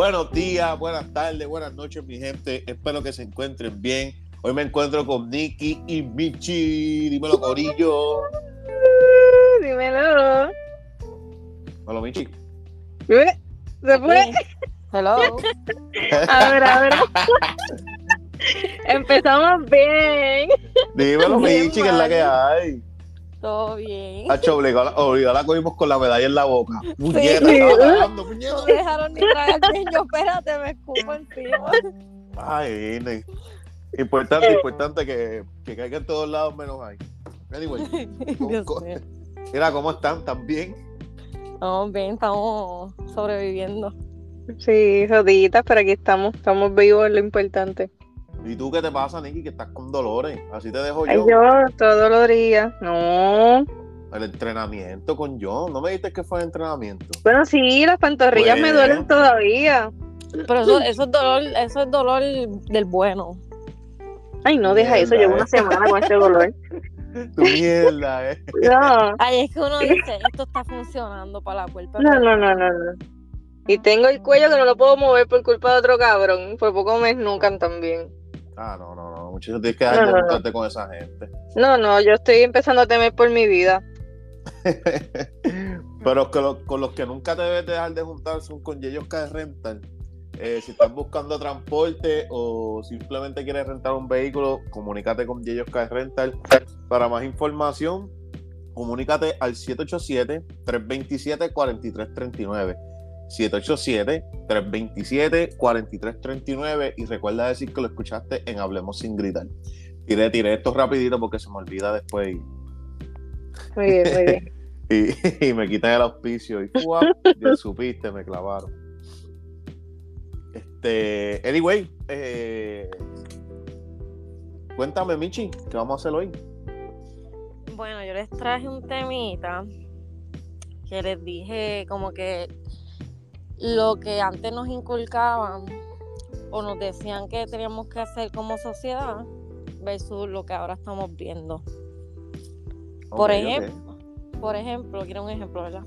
Buenos días, buenas tardes, buenas noches, mi gente. Espero que se encuentren bien. Hoy me encuentro con Nicky y Michi. Dímelo, Corillo. Dímelo. Hola, Michi. ¿Eh? ¿Se fue? Hello. A ver, a ver. Empezamos bien. Dímelo, Bien, Michi, que es la que hay. Todo bien. Hacho, obligado, la- obligado la cogimos con la medalla en la boca. Puñeta, Sí. puñeta. No me dejaron ni traer niño. Espérate, me escupo encima. Ay, ne. Importante, importante que, que caiga en todos lados menos ahí. Anyway, mira, ¿cómo están? ¿Están bien? Estamos bien, estamos sobreviviendo. Sí, joditas, pero aquí estamos. Estamos vivos, es lo importante. ¿Y tú qué te pasa, Nicky? Que estás con dolores. Así te dejo Ay, yo. yo todos los días. No. El entrenamiento con John. ¿No me dijiste que fue el entrenamiento? Bueno, sí, las pantorrillas me duelen todavía. Pero eso, eso es dolor, eso es dolor del bueno. Ay, no, deja eso. Mierda, Llevo eh. una semana con este dolor. Tu mierda, eh. No, Ay, es que uno dice, esto está funcionando para la cuerpo. no, no, no, no. no. Y tengo el cuello que no lo puedo mover por culpa de otro cabrón. Por poco me esnucan también. Ah, no, no, no. Muchachos, tienes que dejar No, de no, no. juntarte con esa gente. No, no, yo estoy empezando a temer por mi vida. Pero que lo- con los que nunca te debes dejar de juntar son con ellos que rentan. Eh, si estás buscando transporte o simplemente quieres rentar un vehículo, comunícate con Yeyos Rental. Para más información, comunícate al 787-327-4339. 787-327-4339 y recuerda decir que lo escuchaste en Hablemos sin gritar. Tiré, tiré esto rapidito porque se me olvida después y, Muy bien, muy bien. y, y me quitan el auspicio y ¡fua! ya supiste, me clavaron. Este, anyway, eh, cuéntame, Michi, ¿qué vamos a hacer hoy? Bueno, yo les traje un temita que les dije como que lo que antes nos inculcaban o nos decían que teníamos que hacer como sociedad versus lo que ahora estamos viendo. Por ejemplo, Por ejemplo, quiero un ejemplo, ¿verdad?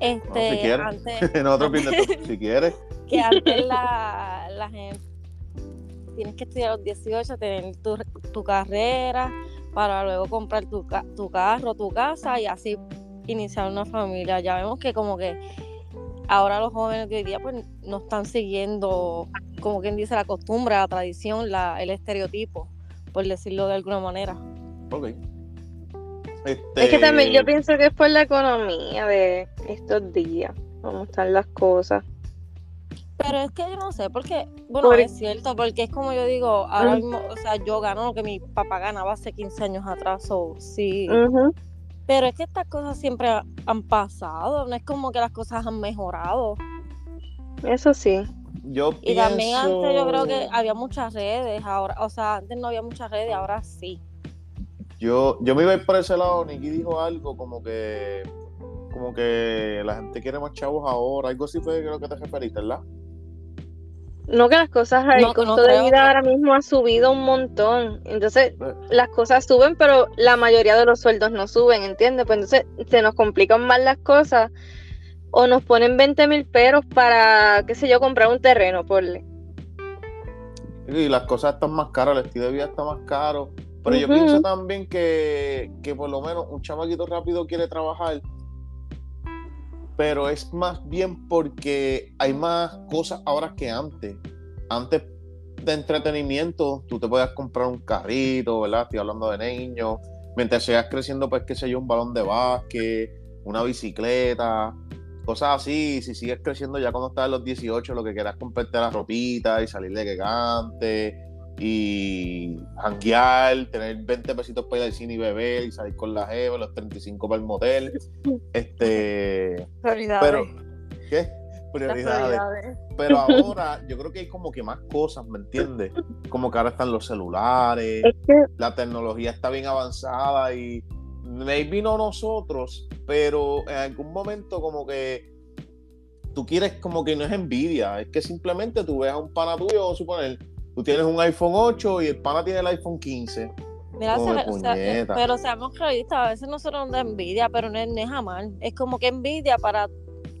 Este, No, si quieres. antes, si quieres. que antes la, la gente tienes que estudiar a los 18, tener tu, tu carrera para luego comprar tu, tu carro, tu casa y así iniciar una familia. Ya vemos que como que ahora los jóvenes de hoy día pues no están siguiendo, como quien dice, la costumbre, la tradición, la, el estereotipo, por decirlo de alguna manera. Ok. Este, Es que también yo pienso que es por la economía de estos días. Cómo están las cosas. Pero es que yo no sé, porque, bueno, Por- es cierto, porque es como yo digo, ahora mismo, o sea, yo gano lo que mi papá ganaba hace 15 años atrás, o sí. Ujú. Pero es que estas cosas siempre ha- han pasado, no es como que las cosas han mejorado. Eso sí. Yo Y también antes yo creo que había muchas redes, ahora, o sea, antes no había muchas redes, ahora sí. Yo, yo me iba a ir por ese lado, Nicky dijo algo como que como que la gente quiere más chavos ahora, algo así fue creo que te referiste, ¿verdad? No que las cosas, el No, no costo de vida que- ahora mismo ha subido un montón. Entonces, las cosas suben, pero la mayoría de los sueldos no suben, ¿entiendes? Pues entonces se nos complican más las cosas. O nos ponen 20 mil peros para, qué sé yo, comprar un terreno, porle. Y las cosas están más caras, el estilo de vida está más caro. Pero yo pienso también que, que por lo menos un chamaquito rápido quiere trabajar. Pero es más bien porque hay más cosas ahora que antes. Antes de entretenimiento, tú te podías comprar un carrito, ¿verdad? Estoy hablando de niños. Mientras sigas creciendo, pues qué sé yo, un balón de básquet, una bicicleta, cosas así. Si sigues creciendo ya cuando estás en los 18, lo que quieras comprarte la ropita y salir de que cante y janguear, tener 20 pesitos para ir al cine y beber y salir con la jeva, los 35 para el motel. Este, pero ¿qué? Prioridades. Pero ahora yo creo que hay como que más cosas, ¿me entiendes? Como que ahora están los celulares, Es que, la tecnología está bien avanzada y maybe no nosotros, pero en algún momento como que tú quieres como que no es envidia, es que simplemente tú ves a un pana tuyo, suponer, tú tienes un iPhone 8 y el pana tiene el iPhone 15. Mira, Come se- o sea, puñeta. pero seamos realistas, a veces nosotros nos da envidia, pero no es, no es amar. Es como que envidia para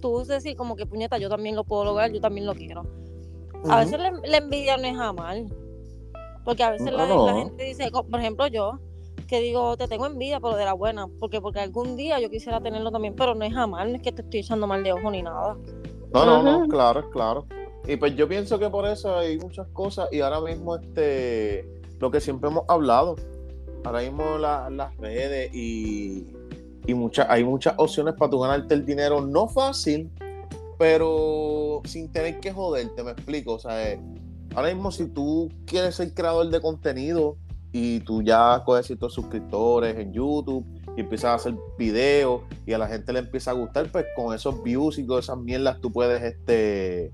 tú decir como que puñeta, yo también lo puedo lograr, yo también lo quiero. A veces la, la envidia no es mal. Porque a veces la, No, la gente dice, por ejemplo yo, que digo, te tengo envidia, pero de la buena, porque porque algún día yo quisiera tenerlo también, pero no es mal, no es que te estoy echando mal de ojo ni nada. No, no, no, claro, claro. Y pues yo pienso que por eso hay muchas cosas y ahora mismo este lo que siempre hemos hablado, ahora mismo la- las redes y, y muchas hay muchas opciones para tú ganarte el dinero, no fácil, pero sin tener que joderte, me explico, o sea, eh, ahora mismo si tú quieres ser creador de contenido y tú ya coges ciertos suscriptores en YouTube y empiezas a hacer videos y a la gente le empieza a gustar, pues con esos views y con esas mierdas tú puedes, este,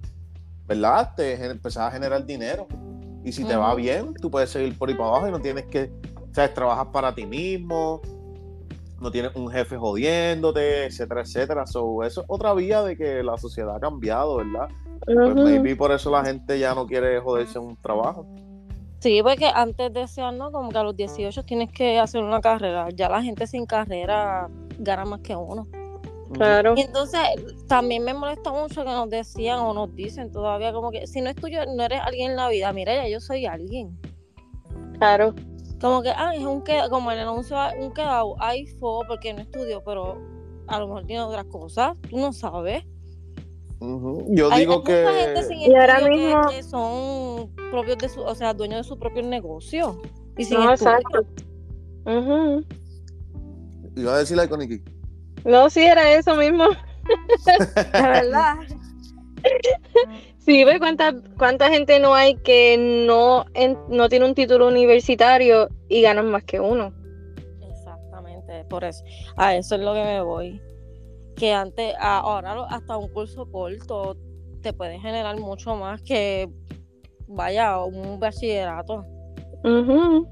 ¿verdad? Te, empezar a generar dinero. Y si te va bien, tú puedes seguir por ahí para abajo y no tienes que, ¿sabes? Trabajas para ti mismo, no tienes un jefe jodiéndote, etcétera, etcétera. So, eso es otra vía de que la sociedad ha cambiado, ¿verdad? Pues Ujú. maybe por eso la gente ya no quiere joderse en un trabajo. Sí, porque antes decían, ¿no? Como que a los 18 tienes que hacer una carrera. Ya la gente sin carrera gana más que uno. Claro. Y entonces también me molesta mucho que nos decían o nos dicen todavía como que si no es tuyo, no eres alguien en la vida. Mira, ya yo soy alguien. Claro. Como que, ah, es un queda, como el anuncio, un quedado, hay fo porque no estudió, pero a lo mejor tiene otras cosas, tú no sabes. Ujú. Yo Hay, digo hay mucha gente que... sin Y ahora estudio que- mismo- que, son propios de su, o sea, dueños de su propio negocio. Y sin No, estudio. exacto. Ujú. Iba a decirle con Nikki. No, sí, era eso mismo. De verdad. Sí, ve cuánta, cuánta gente no hay que no, en- no tiene un título universitario y ganan más que uno. Exactamente, por eso. A eso es lo que me voy. Que antes, ahora hasta un curso corto te puede generar mucho más que, vaya, un bachillerato. Ujú.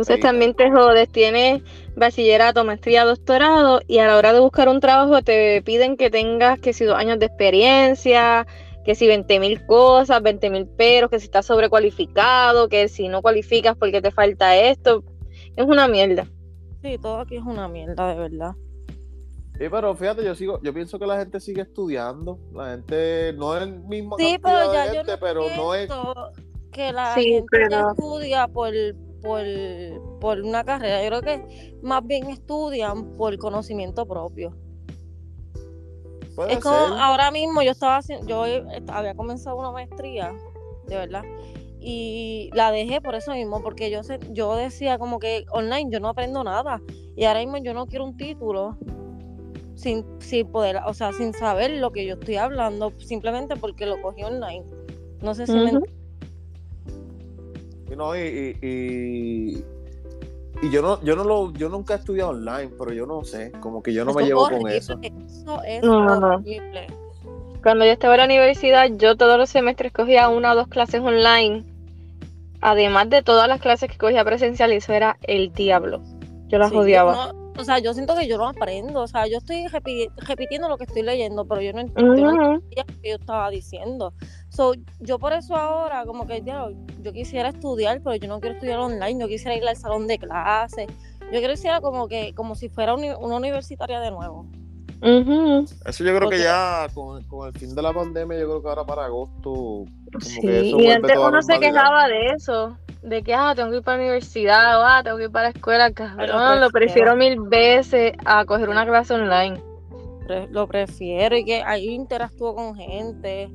Entonces también te jodes, tienes bachillerato, maestría, doctorado y a la hora de buscar un trabajo te piden que tengas que si dos años de experiencia, que si 20 mil cosas, 20 mil peros, que si estás sobrecualificado, que si no cualificas porque te falta esto. Es una mierda. Sí, todo aquí es una mierda, de verdad. Sí, pero fíjate, yo sigo, yo pienso que la gente sigue estudiando. La gente no es el mismo Sí, pero de ya yo gente, no pero no es. que la Sí, gente pero- estudia por, por, por una carrera. Yo creo que más bien estudian por conocimiento propio. Puede Es como ser. ahora mismo yo estaba haciendo, yo había comenzado una maestría, de verdad, y la dejé por eso mismo, porque yo sé, yo decía como que online yo no aprendo nada, y ahora mismo yo no quiero un título sin, sin poder, o sea, sin saber lo que yo estoy hablando, simplemente porque lo cogí online. No sé si me Ujú. Y no, y, y, y- y yo no, yo no lo, yo nunca he estudiado online, pero yo no sé, como que yo no Eso me llevo con eso. Eso es No, no, no. horrible. Cuando yo estaba en la universidad, yo todos los semestres cogía una o dos clases online. Además de todas las clases que cogía presencial, y eso era el diablo. Yo las Sí, odiaba. no, o sea, yo siento que yo no aprendo, o sea, yo estoy repi- repitiendo lo que estoy leyendo, pero yo no entiendo. lo que yo estaba diciendo. So, yo por eso ahora, como que yo quisiera estudiar, pero yo no quiero estudiar online, yo quisiera ir al salón de clases. Yo quisiera como que, como si fuera una universitaria de nuevo. Eso yo creo Porque- que ya con, con el fin de la pandemia, yo creo que ahora para agosto, como Sí, que eso y antes uno se quejaba de eso, de que ah, tengo que ir para la universidad o ah, tengo que ir para la escuela, cabrón, lo prefiero. prefiero mil veces a coger una clase online. Pre- lo prefiero y que ahí interactúo con gente.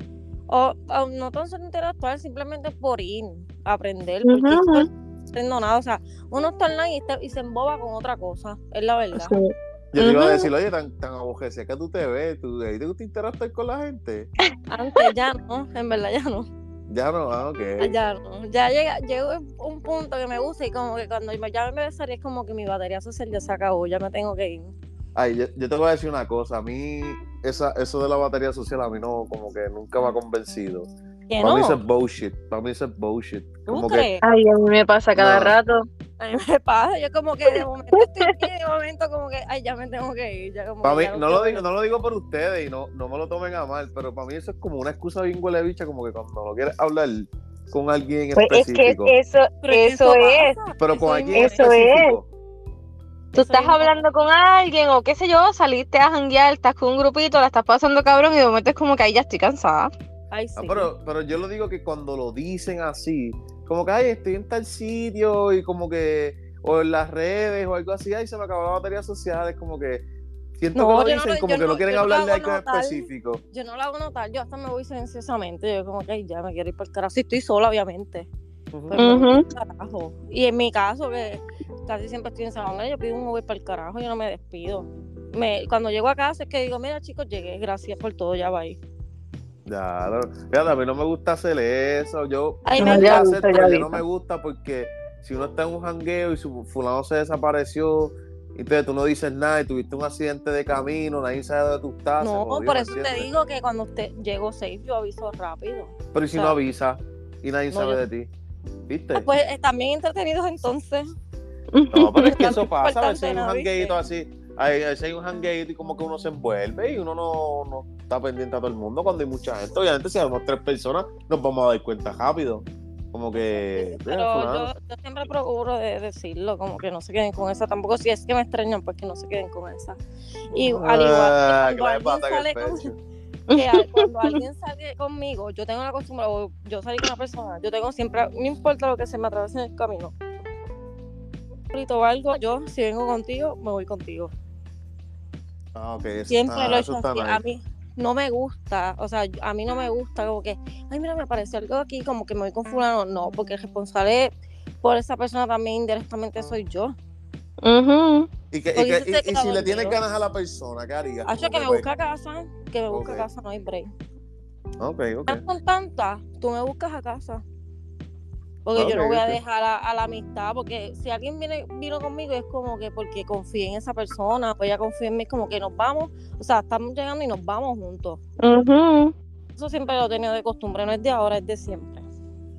O, o no tan solo interactuar, simplemente por ir a aprender, porque yo ujú. no aprendo nada. O sea, uno está online y, está- y se emboba con otra cosa, es la verdad. Sí. Yo te iba a decir, oye, tan, tan que tú te ves, tú, ahí te gusta interactuar con la gente. Antes ya no, en verdad ya no. Ya no, ah, ok. Ya no. Ya llega, llegó un punto que me gusta y como que cuando ya me besaría es como que mi batería social ya se acabó, ya me tengo que ir. Ay, yo, yo te voy a decir una cosa, a mí esa, eso de la batería social a mí no, como que nunca me ha convencido. Que Para mí eso no, es bullshit, para mí eso es bullshit. ¿tú Como que? Ay, a mí me pasa cada No. rato. A mí me pasa, yo como que de momento estoy aquí de momento como que, ay, ya me tengo que ir. Ya como para que mí, ya no lo, digo, no lo digo por ustedes y no, no me lo tomen a mal, pero para mí eso es como una excusa bien huele bicha, como que cuando no quieres hablar con alguien Pues es que específico, eso, es que eso es. pasa, pero con eso alguien es- Eso es. específico. Tú estás hablando con alguien o qué sé yo, saliste a janguear, estás con un grupito, la estás pasando cabrón y de momento es como que ahí ya estoy cansada. Ay, sí. Ah, pero, pero yo lo digo que cuando lo dicen así, como que, ay, estoy en tal sitio y como que, o en las redes o algo así, ay, se me acabó la batería social, es como que, siento No, que lo no dicen lo- como que no no- quieren hablar de algo notar. específico. Yo no lo hago notar, yo hasta me voy silenciosamente. Yo como que "Ay, ya me quiero ir para el carajo. Si estoy sola, obviamente. Carajo. Y en mi caso, que casi siempre estoy en Sabana, yo pido un Uber para el carajo, yo no me despido. Me, cuando llego a casa es que digo, mira chicos, llegué, gracias por todo, ya va ahí. Ya, no, fíjate, a mí no me gusta hacer eso. Yo Ay, me hacer, pero yo no me gusta porque si uno está en un jangueo y su fulano se desapareció, y entonces tú no dices nada y tuviste un accidente de camino, nadie sabe dónde tú estás. no, jodió, por ¿me eso te digo que cuando usted llegó safe, yo aviso rápido. Pero ¿y si o no avisa y nadie no, sabe yo- de ti? ¿Viste? Ah, Pues eh, también entretenidos entonces. No, pero es que eso pasa, a veces hay un ¿Viste? así, hay, a veces hay un jangueito y como que uno se envuelve y uno no, no está pendiente a todo el mundo cuando hay mucha gente. Obviamente si somos tres personas nos vamos a dar cuenta rápido. Como que... Pero "Mira, fulano". yo, yo siempre procuro de decirlo, como que no se queden con esa. Tampoco si es que me extrañan, pues que no se queden con esa. Y al Ah, igual que que cuando alguien sale con. Que cuando alguien sale conmigo, yo tengo la costumbre, o yo salí con una persona, yo tengo siempre, no importa lo que se me atraviese en el camino. O algo, yo si vengo contigo, me voy contigo. Ah, ok, eso Siempre está- lo he hecho. A mí no me gusta, o sea, a mí no me gusta como que, ay, mira, me apareció algo aquí, como que me voy con fulano. No, porque el responsable por esa persona también indirectamente soy yo. Ujú. Y, que- y que- y- si le tienes ganas a la persona, ¿qué harías? Hacho, que me pues, busca a casa, que me busca casa, no hay break. Ok, ok. Ya Con tanta, tú me buscas a casa. Porque yo no voy a dejar a, a la amistad, porque si alguien viene, vino conmigo es como que porque confíe en esa persona, pues ya confía en mí, como que nos vamos, o sea, estamos llegando y nos vamos juntos. Ujú. Eso siempre lo he tenido de costumbre, no es de ahora, es de siempre.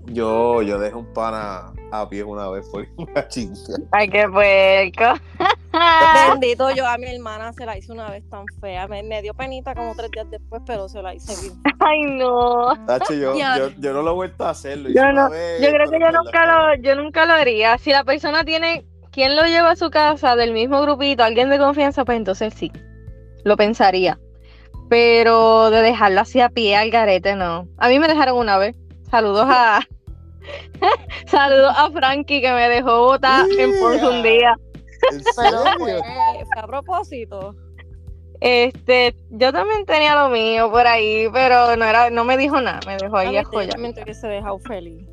Yo, yo dejé un pana a pie una vez por una chinga. Ay, qué puerco. Bendito, yo a mi hermana se la hice una vez tan fea, me, me dio penita como tres días después, pero se la hice bien. Ay, no. Tacho, yo, yo, yo no lo he vuelto a hacer. lo Yo hice una no, vez, Yo creo que yo nunca lo, yo nunca lo haría. Si la persona tiene quien lo lleva a su casa del mismo grupito, alguien de confianza, pues entonces sí, lo pensaría. Pero de dejarlo así a pie al garete, no. A mí me dejaron una vez. Saludos a saludos a Frankie que me dejó botar en Ponce un día. ¿En Pero fue, serio? fue a propósito. Este, yo también tenía lo mío por ahí, pero no era, no me dijo nada, me dejó ahí A joya. feliz.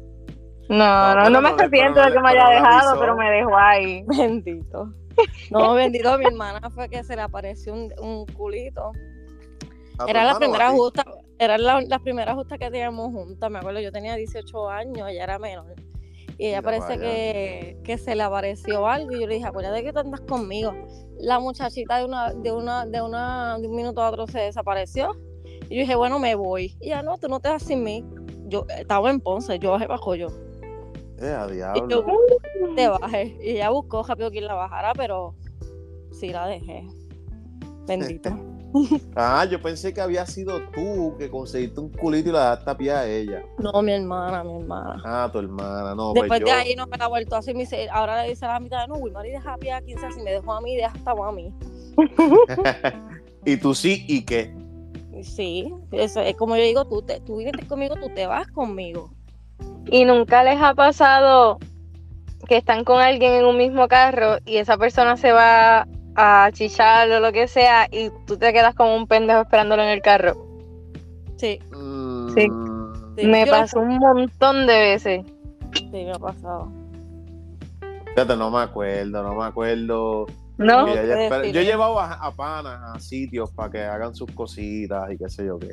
No, No, no, me arrepiento de que me haya dejado, pero me dejó ahí. Bendito. No, bendito, mi hermana fue que se le apareció un, un culito. ¿A tu Era la primera justa, era la, la primera justa que teníamos juntas, me acuerdo, yo tenía 18 años, ella era menor. Y ella parece que, que se le apareció algo y yo le dije, acuérdate que tú andas conmigo. La muchachita de una, de una, de una, de un minuto a otro se desapareció. Y yo dije, bueno, me voy. Y ella, no, tú no te vas sin mí. Yo estaba en Ponce, yo bajé bajo yo. Eh, a Y yo te bajé. Y ella buscó rápido quien la bajara, pero sí la dejé. Bendito. Ah, yo pensé que había sido tú que conseguiste un culito y la daste a pie a ella. No, mi hermana, mi hermana. Ah, tu hermana, no. pues Después yo- de ahí no me la ha vuelto así. Me dice, ahora le dice a la mitad, no, Wilmar y deja a pie a quien sea. Si me dejó a mí, deja hasta a mí. y tú sí, ¿y qué? Sí, eso es como yo digo, tú, te, tú vienes conmigo, tú te vas conmigo. Y nunca les ha pasado que están con alguien en un mismo carro y esa persona se va a chichar o lo que sea y tú te quedas como un pendejo esperándolo en el carro. Sí, Mm, Sí. sí. Me yo- pasó un montón de veces. Sí, me ha pasado. Fíjate, no me acuerdo, no me acuerdo. ¿No? Espera- decir Yo he eso. llevado a, a panas a sitios para que hagan sus cositas y qué sé yo qué.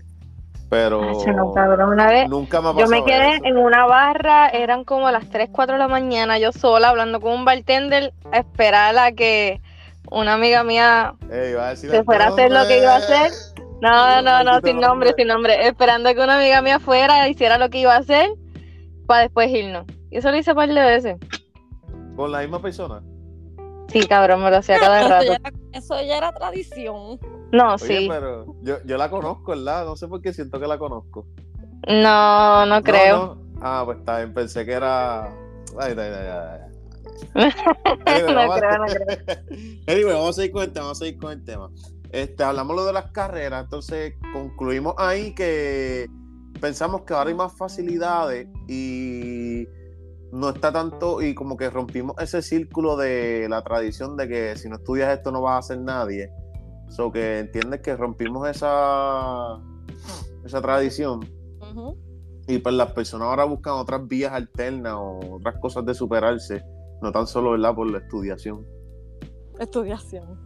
Pero Ay, no, cabrón, una vez nunca me ha yo pasado me quedé eso. en una barra, eran como las 3, 4 de la mañana, yo sola hablando con un bartender a esperar a que una amiga mía Ey, iba a decir se fuera a hacer lo que iba a hacer. No, no, no, sin nombre, nombre. sin nombre. Esperando a que una amiga mía fuera, hiciera lo que iba a hacer, para después irnos. Y eso lo hice un par de veces. Con la misma persona. Sí, cabrón, me lo hacía cada Eso rato. ya, eso ya era tradición. No, Oye, sí. pero yo, yo la conozco, ¿verdad? No sé por qué siento que la conozco. No, no creo. No, no. Ah, pues está bien, pensé que era. Ay, ay, ay, ay. Anyway, No creo, no creo. Anyway, vamos a seguir con el tema, vamos a seguir con el tema. Este, hablamos lo de las carreras, entonces concluimos ahí que pensamos que ahora hay más facilidades y no está tanto, y como que rompimos ese círculo de la tradición de que si no estudias esto no vas a ser nadie. So que entiendes que rompimos esa, esa tradición y pues las personas ahora buscan otras vías alternas o otras cosas de superarse, no tan solo ¿verdad? por la estudiación. Estudiación.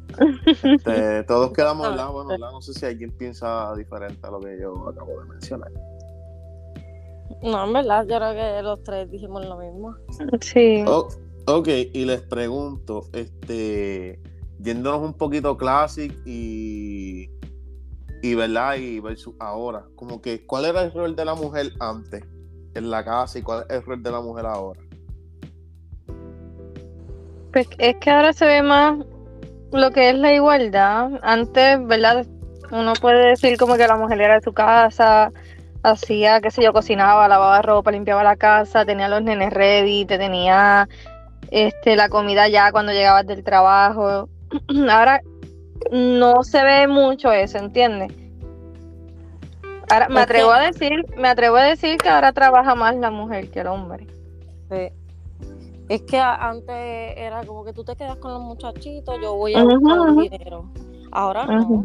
Este, todos quedamos, ¿verdad? Bueno, ¿verdad? no sé si alguien piensa diferente a lo que yo acabo de mencionar. No, en verdad, yo creo que los tres dijimos lo mismo. Sí. Oh, ok, y les pregunto, este, yéndonos un poquito classic y, y verdad, y versus ahora, como que, ¿cuál era el rol de la mujer antes en la casa y cuál es el rol de la mujer ahora? Pues es que ahora se ve más lo que es la igualdad. Antes, ¿verdad? Uno puede decir como que la mujer era de su casa, hacía, qué sé yo, cocinaba, lavaba ropa, limpiaba la casa, tenía los nenes ready, te tenía este, la comida ya cuando llegabas del trabajo. Ahora no se ve mucho eso, ¿entiendes? Ahora me atrevo a decir, me atrevo a decir que ahora trabaja más la mujer que el hombre. Sí. Es que antes era como que tú te quedas con los muchachitos, yo voy a buscar ujú. dinero. Ahora no.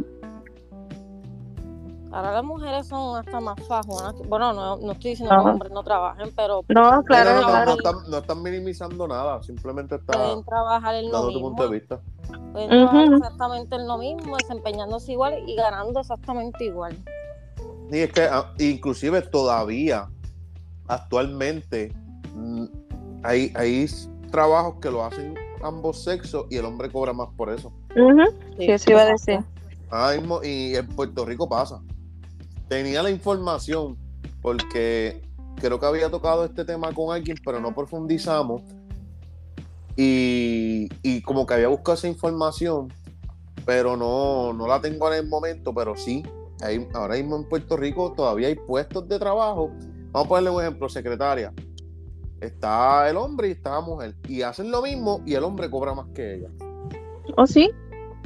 Ahora las mujeres son hasta más fajonas. Bueno, no, no estoy diciendo que Ajá. los hombres no trabajen, pero No, claro, no, claro. están, no están minimizando nada, simplemente está pueden trabajar en lo dando tu mismo. punto de vista. Pueden trabajar exactamente en lo mismo, desempeñándose igual y ganando exactamente igual. Y es que ah, inclusive todavía, actualmente, mm, hay, hay trabajos que lo hacen ambos sexos y el hombre cobra más por eso. Ujú. Sí, eso iba a decir. Mismo, y en Puerto Rico pasa. Tenía la información porque creo que había tocado este tema con alguien, pero no profundizamos. Y, y como que había buscado esa información, pero no, no la tengo en el momento, pero sí. Hay, ahora mismo en Puerto Rico todavía hay puestos de trabajo. Vamos a ponerle un ejemplo, secretaria. Está el hombre y está la mujer. Y hacen lo mismo y el hombre cobra más que ella. ¿Oh, sí?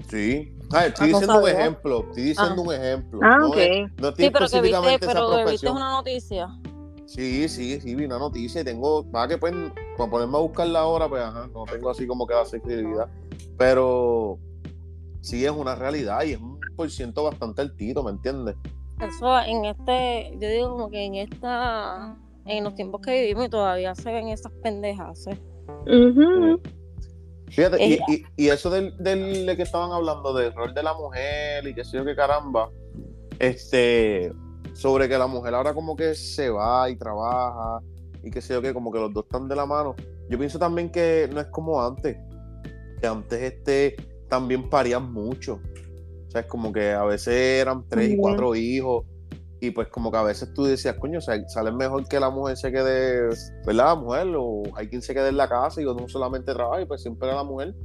Sí. Ah, estoy Ah, no diciendo un ejemplo. Estoy diciendo Ah. un ejemplo. Ah, no ok. es- no estoy Sí, pero que viste, pero una noticia. Sí, sí, sí, vi una noticia y tengo, para que pues, para ponerme a buscarla ahora, pues ajá, no tengo así como que la sensibilidad. Pero sí es una realidad y es un por ciento bastante altito, ¿me entiendes? Eso en este, yo digo como que en esta, en los tiempos que vivimos y todavía se ven esas pendejas. ¿eh? Fíjate, y, Ella- y- y eso del, del de que estaban hablando del rol de la mujer y qué sé yo qué caramba, este, sobre que la mujer ahora como que se va y trabaja y qué sé yo qué, como que los dos están de la mano. Yo pienso también que no es como antes, que antes este también parían mucho. O sea, es como que a veces eran tres y cuatro hijos y pues como que a veces tú decías, coño, o sea, sale mejor que la mujer se quede, ¿verdad? La mujer, o hay quien se quede en la casa y uno solamente trabaja y pues siempre era la mujer.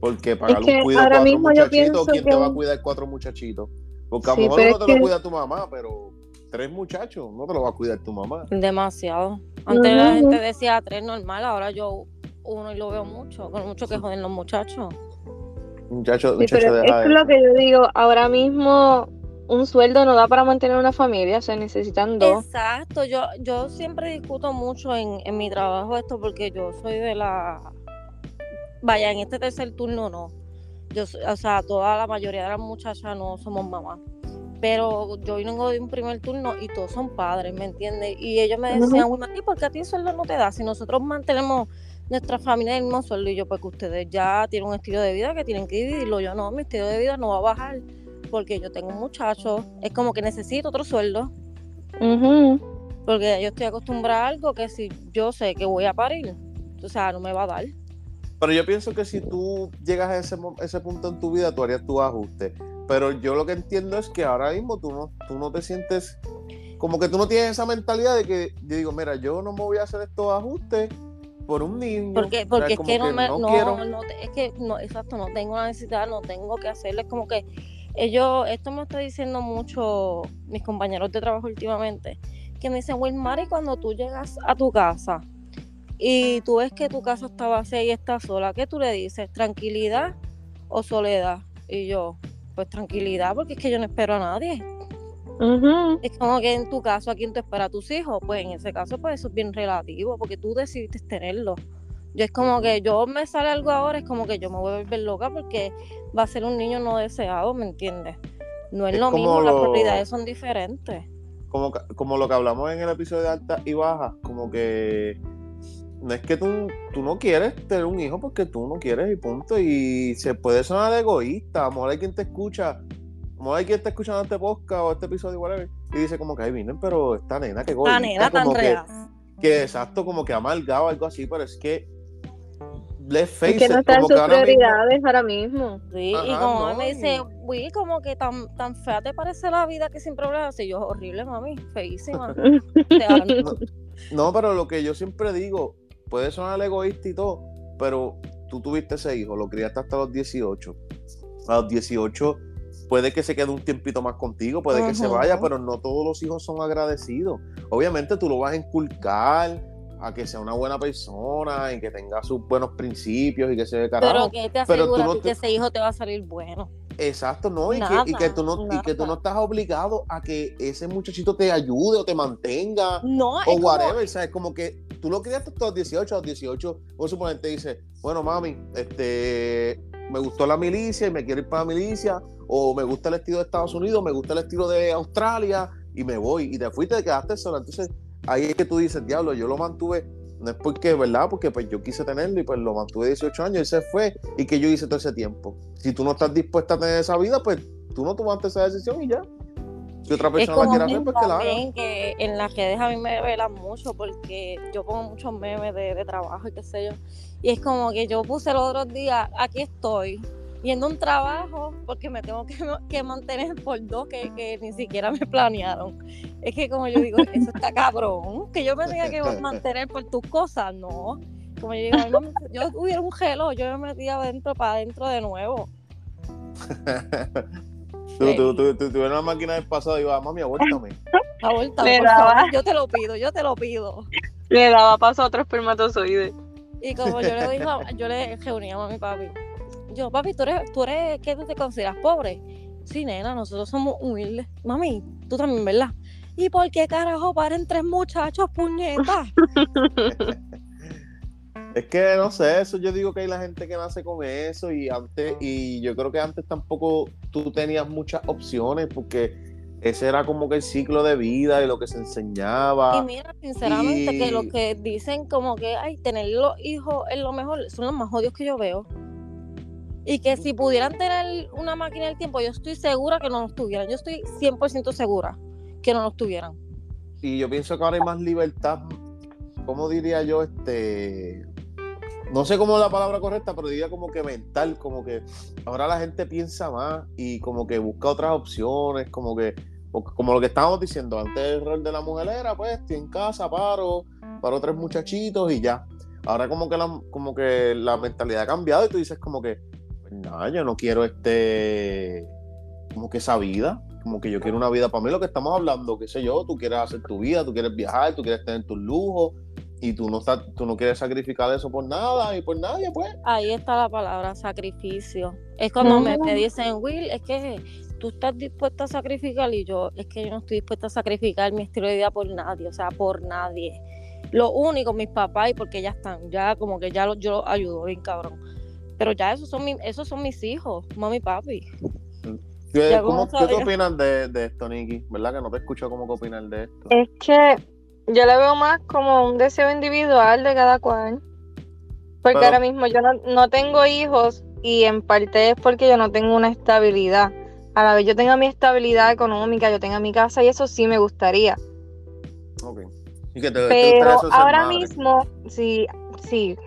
Porque pagar que un cuidado a ahora cuatro mismo muchachitos, ¿quién te va a cuidar cuatro muchachitos? Porque a Sí, lo mejor es te lo que- cuida tu mamá, pero tres muchachos no te lo va a cuidar tu mamá. Demasiado. Antes la gente decía tres normal, ahora yo uno y lo veo mucho, con mucho que joden los muchachos. Muchacho, Sí, muchacho, pero es lo que yo digo, ahora mismo un sueldo no da para mantener una familia, se necesitan dos. Exacto, yo, yo siempre discuto mucho en, en mi trabajo esto porque yo soy de la... Vaya, en este tercer turno no. Yo, o sea, toda la mayoría de las muchachas no somos mamás. Pero yo vengo de un primer turno y todos son padres, ¿me entiendes? Y ellos me decían, "Uy, ¿y por qué a ti el sueldo no te da? Si nosotros mantenemos nuestra familia en el mismo sueldo y yo, pues que ustedes ya tienen un estilo de vida que tienen que dividirlo. Yo no, mi estilo de vida no va a bajar porque yo tengo un muchacho. Es como que necesito otro sueldo. Porque yo estoy acostumbrada a algo que si yo sé que voy a parir, o sea, no me va a dar. Pero yo pienso que si tú llegas a ese, ese punto en tu vida, tú harías tu ajuste. Pero yo lo que entiendo es que ahora mismo tú no, tú no te sientes como que tú no tienes esa mentalidad de que yo digo, mira, yo no me voy a hacer estos ajustes por un niño. Porque, O sea, porque es como que no me, no, quiero. no te- es que no, exacto, no tengo la necesidad, no tengo que hacerlo. Es como que ellos, esto me está diciendo mucho mis compañeros de trabajo últimamente, que me dicen, Wilmar, y cuando tú llegas a tu casa, y tú ves que tu casa está vacía y está sola, ¿qué tú le dices? ¿Tranquilidad o soledad? Y yo, pues tranquilidad, porque es que yo no espero a nadie. Es como que en tu caso, ¿a quién te espera a tus hijos? Pues en ese caso, pues eso es bien relativo, porque tú decidiste tenerlo. Yo es como que yo me sale algo ahora, es como que yo me voy a volver loca porque va a ser un niño no deseado, ¿me entiendes? No es, lo mismo, las propiedades son diferentes. Como, como lo que hablamos en el episodio de alta y baja, como que no es que tú, tú no quieres tener un hijo porque tú no quieres y punto. Y se puede sonar egoísta. A lo mejor hay quien te escucha, a lo mejor hay quien está escuchando este podcast o este episodio, whatever, y dice como que, ay, vienen, pero esta nena que egoísta. nena tan que, que, exacto, como que amargado algo así, pero es que let's face es que no están sus prioridades ahora mismo. Sí, y como me dice, uy, como que tan, tan fea te parece la vida que siempre hablas así. Yo, horrible, mami, feísima. no, no, pero lo que yo siempre digo, puede sonar egoísta y todo, pero tú tuviste ese hijo, lo criaste hasta los 18. A los 18 puede que se quede un tiempito más contigo, puede que se vaya, pero no todos los hijos son agradecidos. Obviamente tú lo vas a inculcar a que sea una buena persona y que tenga sus buenos principios y que se ve carajo. Pero que te asegura que ese hijo te va a salir bueno. Exacto, no, y, que, tú no y que tú no estás obligado a que ese muchachito te ayude o te mantenga no, o whatever, como... ¿sabes? Como que tú lo criaste hasta los 18, a los 18, vos suponete dice, bueno, mami, este, me gustó la milicia y me quiero ir para la milicia, o me gusta el estilo de Estados Unidos, me gusta el estilo de Australia y me voy, y te fuiste, te quedaste sola, entonces ahí es que tú dices, diablo, yo lo mantuve, no es porque, ¿verdad? Porque pues yo quise tenerlo y pues lo mantuve 18 años, y se fue, y que yo hice todo ese tiempo. Si tú no estás dispuesta a tener esa vida, pues tú no tomaste esa decisión y ya. Si otra persona la quiere hacer, pues que la haga. que en las redes a mí me revelan mucho porque yo pongo muchos memes de, de trabajo y qué sé yo. Y es como que yo puse el otro día, aquí estoy, yendo a un trabajo porque me tengo que, mantener por dos que, ni siquiera me planearon. Es que como yo digo, eso está cabrón, que yo me tenga que mantener por tus cosas, no. Como yo digo, yo hubiera un gelo, yo me metía adentro para adentro de nuevo. tú, tú, tú, tú, tú, una máquina del pasado y iba, mami, avuéltame. Avuéltame, por favor. Yo te lo pido, yo te lo pido. Le daba paso a otro espermatozoide. Y como yo le dije, yo le reunía a mi papi yo, papi, ¿tú eres, tú eres, ¿qué te consideras pobre? Sí, nena, nosotros somos humildes. Mami, tú también, ¿verdad? ¿Y por qué carajo paren tres muchachos, puñetas? es que no sé, eso yo digo que hay la gente que nace con eso y antes, y yo creo que antes tampoco tú tenías muchas opciones porque ese era como que el ciclo de vida y lo que se enseñaba. Y mira, sinceramente, que lo que dicen como que, ay, tener los hijos es lo mejor, son los más odios que yo veo. Y que si pudieran tener una máquina del tiempo, yo estoy segura que no los tuvieran. Yo estoy 100% segura que no los tuvieran. Y yo pienso que ahora hay más libertad. ¿Cómo diría yo? Este. No sé cómo es la palabra correcta, pero diría como que mental, como que ahora la gente piensa más y como que busca otras opciones, como que, como lo que estábamos diciendo, antes el rol de la mujer era, pues, estoy en casa, paro, paro tres muchachitos y ya. Ahora como que la, como que la mentalidad ha cambiado y tú dices como que, no, yo no quiero este, como que esa vida, como que yo quiero una vida para mí, lo que estamos hablando, qué sé yo, tú quieres hacer tu vida, tú quieres viajar, tú quieres tener tus lujos y tú no estás, tú no quieres sacrificar eso por nada y por nadie, pues. Ahí está la palabra sacrificio. Es cuando me, dicen, Will, es que tú estás dispuesta a sacrificar y yo, es que yo no estoy dispuesta a sacrificar mi estilo de vida por nadie, o sea, por nadie. Lo único, mis papás, y porque ya están, ya como que ya yo los ayudo bien cabrón pero ya esos son, mi, esos son mis hijos, mami y papi. ¿Qué, ¿cómo, ¿qué opinas de, de, esto, Nikki? ¿Verdad que no te escucho cómo opinas de esto? Es que yo le veo más como un deseo individual de cada cual. Porque ahora mismo yo no, no, tengo hijos y en parte es porque yo no tengo una estabilidad. A la vez yo tenga mi estabilidad económica, yo tenga mi casa y eso sí me gustaría. Ok. Pero ahora mismo, sí, sí,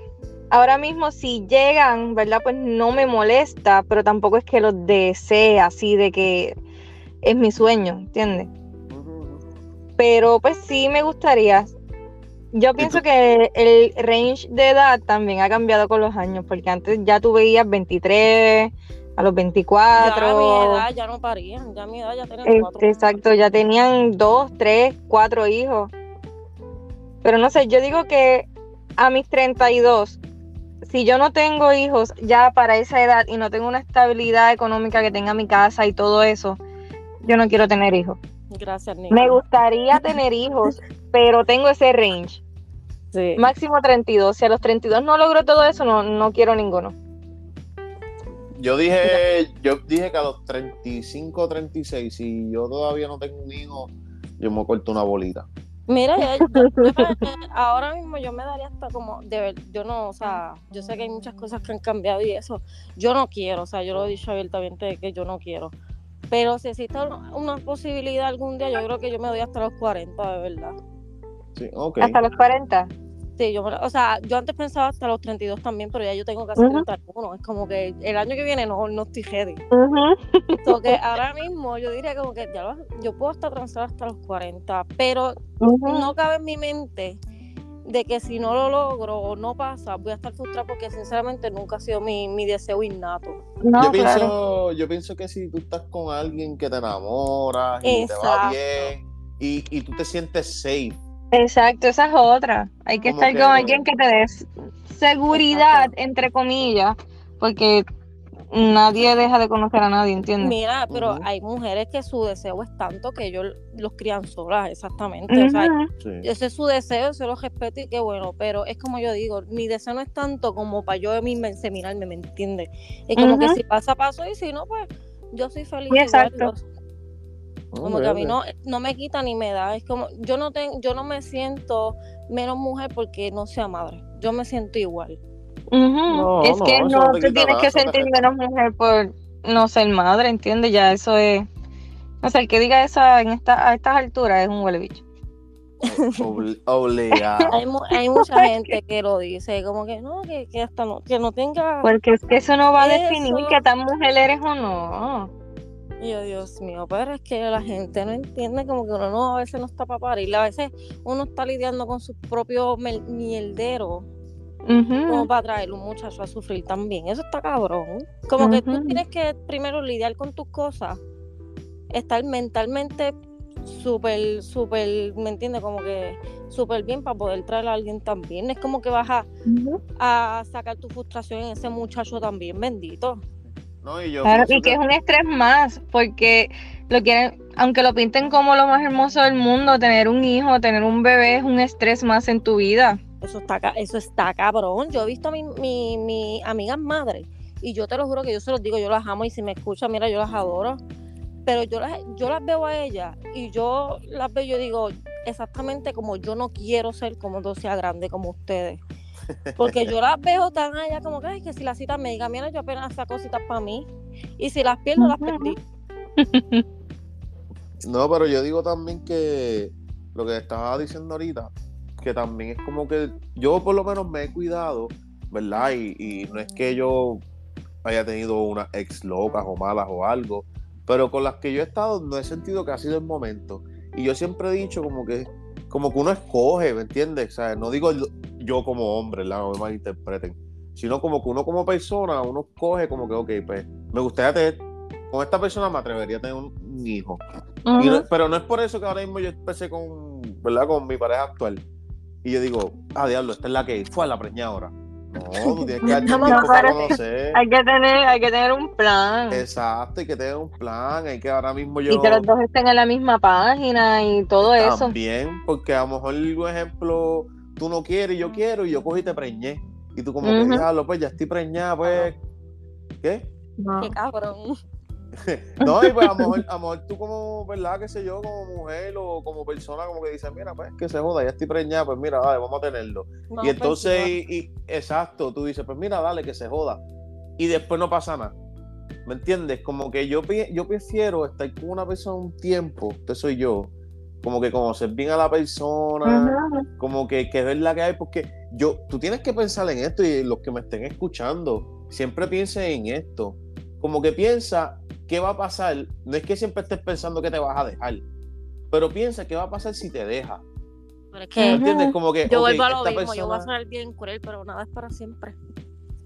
ahora mismo si llegan, ¿verdad? Pues no me molesta, pero tampoco es que los desee así de que es mi sueño, ¿entiendes? Pero pues sí me gustaría. Yo pienso que el range de edad también ha cambiado con los años, porque antes ya tú veías 23, a los 24. Ya a mi edad ya no parían, ya a mi edad ya tenían cuatro. Este, exacto, ya tenían dos, tres, cuatro hijos. Pero no sé, yo digo que a mis 32, si yo no tengo hijos ya para esa edad y no tengo una estabilidad económica que tenga mi casa y todo eso, yo no quiero tener hijos. Gracias, Nico. Me gustaría tener hijos, pero tengo ese range. Sí. Máximo 32. Si a los 32 no logro todo eso, no, no quiero ninguno. Yo dije, yo dije que a los 35, 36, si yo todavía no tengo un hijo, yo me corto una bolita. Mira, yo- yo- yo me- ahora mismo yo me daría hasta como, de ver, yo no, o sea, yo sé que hay muchas cosas que han cambiado y eso, yo no quiero, o sea, yo lo he dicho abiertamente de que yo no quiero, pero si existe una una posibilidad algún día, yo creo que yo me doy hasta los 40, de verdad. Sí, ok. Hasta los 40. Yo, o sea, yo antes pensaba hasta los 32 también, pero ya yo tengo casi Ujú. 31, es como que el año que viene no, no estoy ready. Ujú. So que ahora mismo yo diría como que ya lo- yo puedo hasta transar hasta los 40, pero no cabe en mi mente de que si no lo logro o no pasa, voy a estar frustrada porque sinceramente nunca ha sido mi, mi deseo innato. No, yo, pienso, claro. yo pienso que si tú estás con alguien que te enamoras y te va Exacto. bien y, y tú te sientes safe, Exacto, esa es otra. Hay que estar que con alguien que te dé seguridad, entre comillas, porque nadie deja de conocer a nadie, ¿entiendes? Mira, pero hay mujeres que su deseo es tanto que ellos los crían solas, exactamente. O sea, Ujú. sí. ese es su deseo, eso lo respeto y qué bueno, pero es como yo digo, mi deseo no es tanto como para yo misma inseminarme, ¿me entiendes? Es como que si pasa, paso y si no, pues yo soy feliz. Sí, igual, exacto. los- Como que a mí no, no me quita ni me da. Es como, yo no tengo, yo no me siento menos mujer porque no sea madre. Yo me siento igual. No, es no, que no, no te tú tienes nada, que sentir menos mujer por no ser madre, ¿entiendes? Ya eso es. O sea, el que diga eso en esta, a estas alturas es un huele bicho. obligado. Hay, mu- hay mucha gente que lo dice, como que no, que, que hasta no, que no tenga. Porque es que eso no va a definir que tan mujer eres o no. Y yo, Dios mío, pero es que la gente no entiende como que uno no, a veces no está para parir. A veces uno está lidiando con su propio mel- mierdero Ujú. como para traer un muchacho a sufrir también. Eso está cabrón. Como que tú tienes que primero lidiar con tus cosas, estar mentalmente súper, súper, ¿me entiendes? Como que súper bien para poder traer a alguien también. Es como que vas a sacar tu frustración en ese muchacho también, bendito. No, y yo Claro, y que es un estrés más, porque lo quieren, aunque lo pinten como lo más hermoso del mundo, tener un hijo, tener un bebé es un estrés más en tu vida. Eso está, eso está cabrón. Yo he visto a mi, mi, mi amigas madres y yo te lo juro que yo se los digo, yo las amo y si me escuchan, mira, yo las adoro. Pero yo las, yo las veo a ellas y yo las veo y yo digo exactamente como yo no quiero ser como yo sea grande como ustedes. Porque yo las veo tan allá como que, ay, que si la cita me diga, mira, yo apenas saco citas para mí. Y si las pierdo, las perdí. No, pero yo digo también que lo que estaba diciendo ahorita, que también es como que yo por lo menos me he cuidado, ¿verdad? Y, y no es que yo haya tenido unas ex locas o malas o algo, pero con las que yo he estado no he sentido que ha sido el momento. Y yo siempre he dicho como que como que uno escoge, ¿me entiendes? O sea, no digo yo, como hombre, ¿verdad? No me malinterpreten, sino como que uno como persona, uno escoge como que, ok, pues me gustaría tener, con esta persona me atrevería a tener un- un hijo. No- pero no es por eso que ahora mismo yo empecé con, ¿verdad? Con mi pareja actual. Y yo digo, ah, diablo, esta es la que fue a la preñada ahora. No, tú tienes que darte No, tiempo no, para pero- conocer. Hay que tener, hay que tener un plan. Exacto, hay que tener un plan, hay que ahora mismo yo Y que los dos estén en la misma página y todo eso. también, porque a lo mejor ejemplo, tú no quieres y yo quiero y yo cogí y te preñé. Y tú como que, Ujú. diablo, pues ya estoy preñada, pues, ¿qué? No. Qué cabrón. No, y pues a lo, mejor, a lo mejor tú como, ¿verdad? qué sé yo, como mujer o como persona, como que dices, mira, pues que se joda, ya estoy preñada, pues mira, dale, vamos a tenerlo. Vamos y entonces, y, y- exacto, tú dices, pues mira, dale, que se joda. Y después no pasa nada. ¿Me entiendes? Como que yo, yo prefiero estar con una persona un tiempo, que soy yo, como que conocer bien a la persona, como que, que ver la que hay, porque yo, tú tienes que pensar en esto y los que me estén escuchando, siempre piensen en esto. Como que piensa qué va a pasar. No es que siempre estés pensando que te vas a dejar, pero piensa qué va a pasar si te deja. Pero es ¿Me que entiendes? Como que yo ok, vuelvo a lo esta mismo, yo voy a persona- sonar bien cruel, pero nada es para siempre.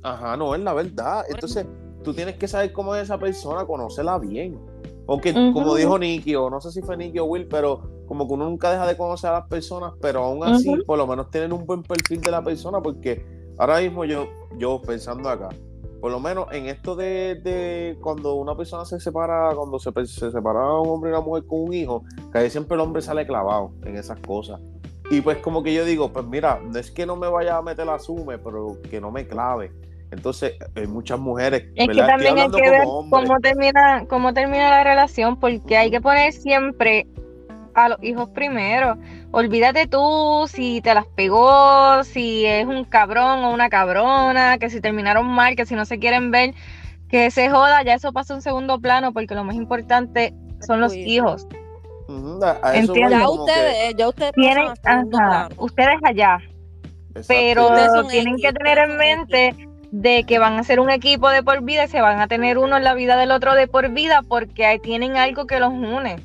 Ajá, no, es la verdad. Entonces, tú tienes que saber cómo es esa persona, conocerla bien. Aunque, como dijo Nicky, o no sé si fue Nicky o Will, pero como que uno nunca deja de conocer a las personas, pero aún así, por lo menos tienen un buen perfil de la persona, porque ahora mismo yo, yo pensando acá, por lo menos en esto de, cuando una persona se separa, cuando se, se separa un hombre y una mujer con un hijo, que ahí siempre el hombre sale clavado en esas cosas. Y pues como que yo digo, pues mira, no es que no me vaya a meter la sume, pero que no me clave. Entonces, hay muchas mujeres. Es que también hay que ver cómo termina, cómo termina la relación, porque hay que poner siempre a los hijos primero. Olvídate tú si te las pegó, si es un cabrón o una cabrona, que si terminaron mal, que si no se quieren ver, que se joda, ya eso pasa en segundo plano, porque lo más importante son los hijos. Ya ustedes, ya ustedes tienen, ustedes allá. Pero tienen que tener en mente de que van a ser un equipo de por vida y se van a tener uno en la vida del otro de por vida porque ahí tienen algo que los une.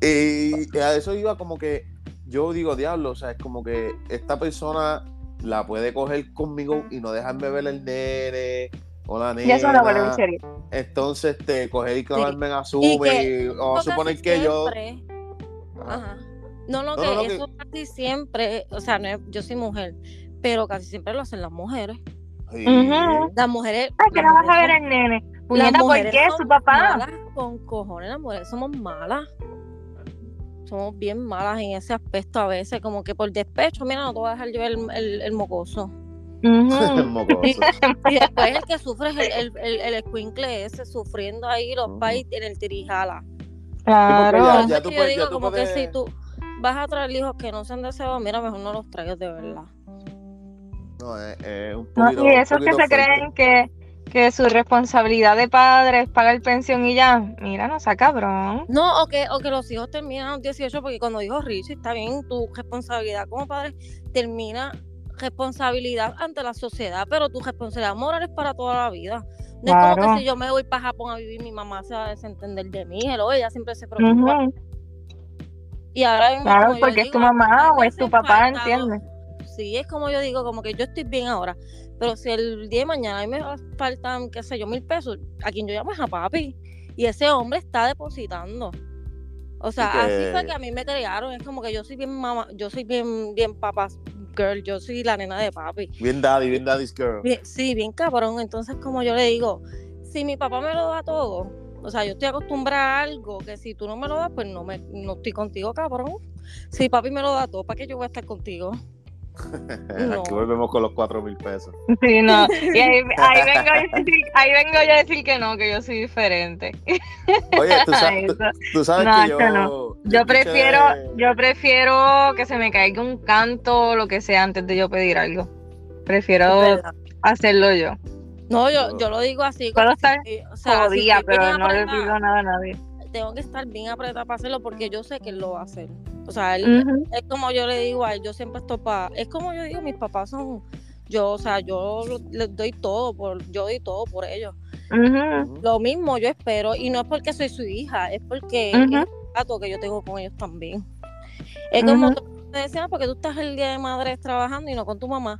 Y a eso iba como que yo digo, diablo, o sea, es como que esta persona la puede coger conmigo y no dejarme ver el nene o la nena. eso no serio. Entonces, te coger y clavarme en asume y, vamos a suponer que yo... Ajá. No, no, que eso casi siempre, o sea, yo soy mujer, pero casi siempre lo hacen las mujeres. Las mujeres. Ay, que no vas a ver el nene. Puñeta, ¿por qué? Su papá. Malas con cojones, las mujeres somos malas. Somos bien malas en ese aspecto a veces, como que por despecho, mira, no te voy a dejar llevar el, el, mocoso. el mocoso. Y, después el que sufre es el, el, el, escuincle ese, sufriendo ahí los uh en el tirijala. Claro. Ya, yo digo como que si tú vas a traer hijos que no sean deseados, mira, mejor no los traigas de verdad. No, es, un poquito, Y esos que se creen que, que su responsabilidad de padre es pagar pensión y ya, mira, no sea cabrón. No, o que, o que los hijos terminan a los 18, porque cuando dijo Richie, está bien, tu responsabilidad como padre termina responsabilidad ante la sociedad, pero tu responsabilidad moral es para toda la vida. No es como que si yo me voy para Japón a vivir, mi mamá se va a desentender de mí, hello, ella siempre se preocupa. Y ahora Claro, porque es tu mamá o es tu papá, ¿entiendes? sí, es como yo digo, como que yo estoy bien ahora. Pero si el día de mañana a mí me faltan, qué sé yo, mil pesos, a quien yo llamo es a papi. Y ese hombre está depositando. O sea, así fue que a mí me crearon. Es como que yo soy bien mamá, yo soy bien, bien papás girl, yo soy la nena de papi. Bien daddy, bien daddy's girl. sí, bien cabrón. Entonces, como yo le digo, si mi papá me lo da todo, o sea, yo estoy acostumbrada a algo que si tú no me lo das, pues no, me, no estoy contigo, cabrón. Si papi me lo da todo, ¿para qué yo voy a estar contigo? Aquí volvemos con los cuatro mil pesos. Sí, no. Y ahí, vengo a decir, ahí vengo yo a decir que no, que yo soy diferente. Oye, tú sabes, tú, sabes que yo. Yo, prefiero, yo prefiero que se me caiga un canto o lo que sea antes de yo pedir algo. Prefiero hacerlo yo. No, yo, yo lo digo así. Puedo estar o sea, pero no le pido nada a nadie. Tengo que estar bien apretada para hacerlo porque yo sé que él lo va a hacer. O sea, es como yo le digo a él, yo siempre estoy para. Es como yo digo, mis papás son. Yo, o sea, yo les doy todo, por, yo doy todo por ellos. Lo mismo yo espero, y no es porque soy su hija, es porque es el trato que yo tengo con ellos también. Es como tú me decías, porque tú estás el día de madre trabajando y no con tu mamá.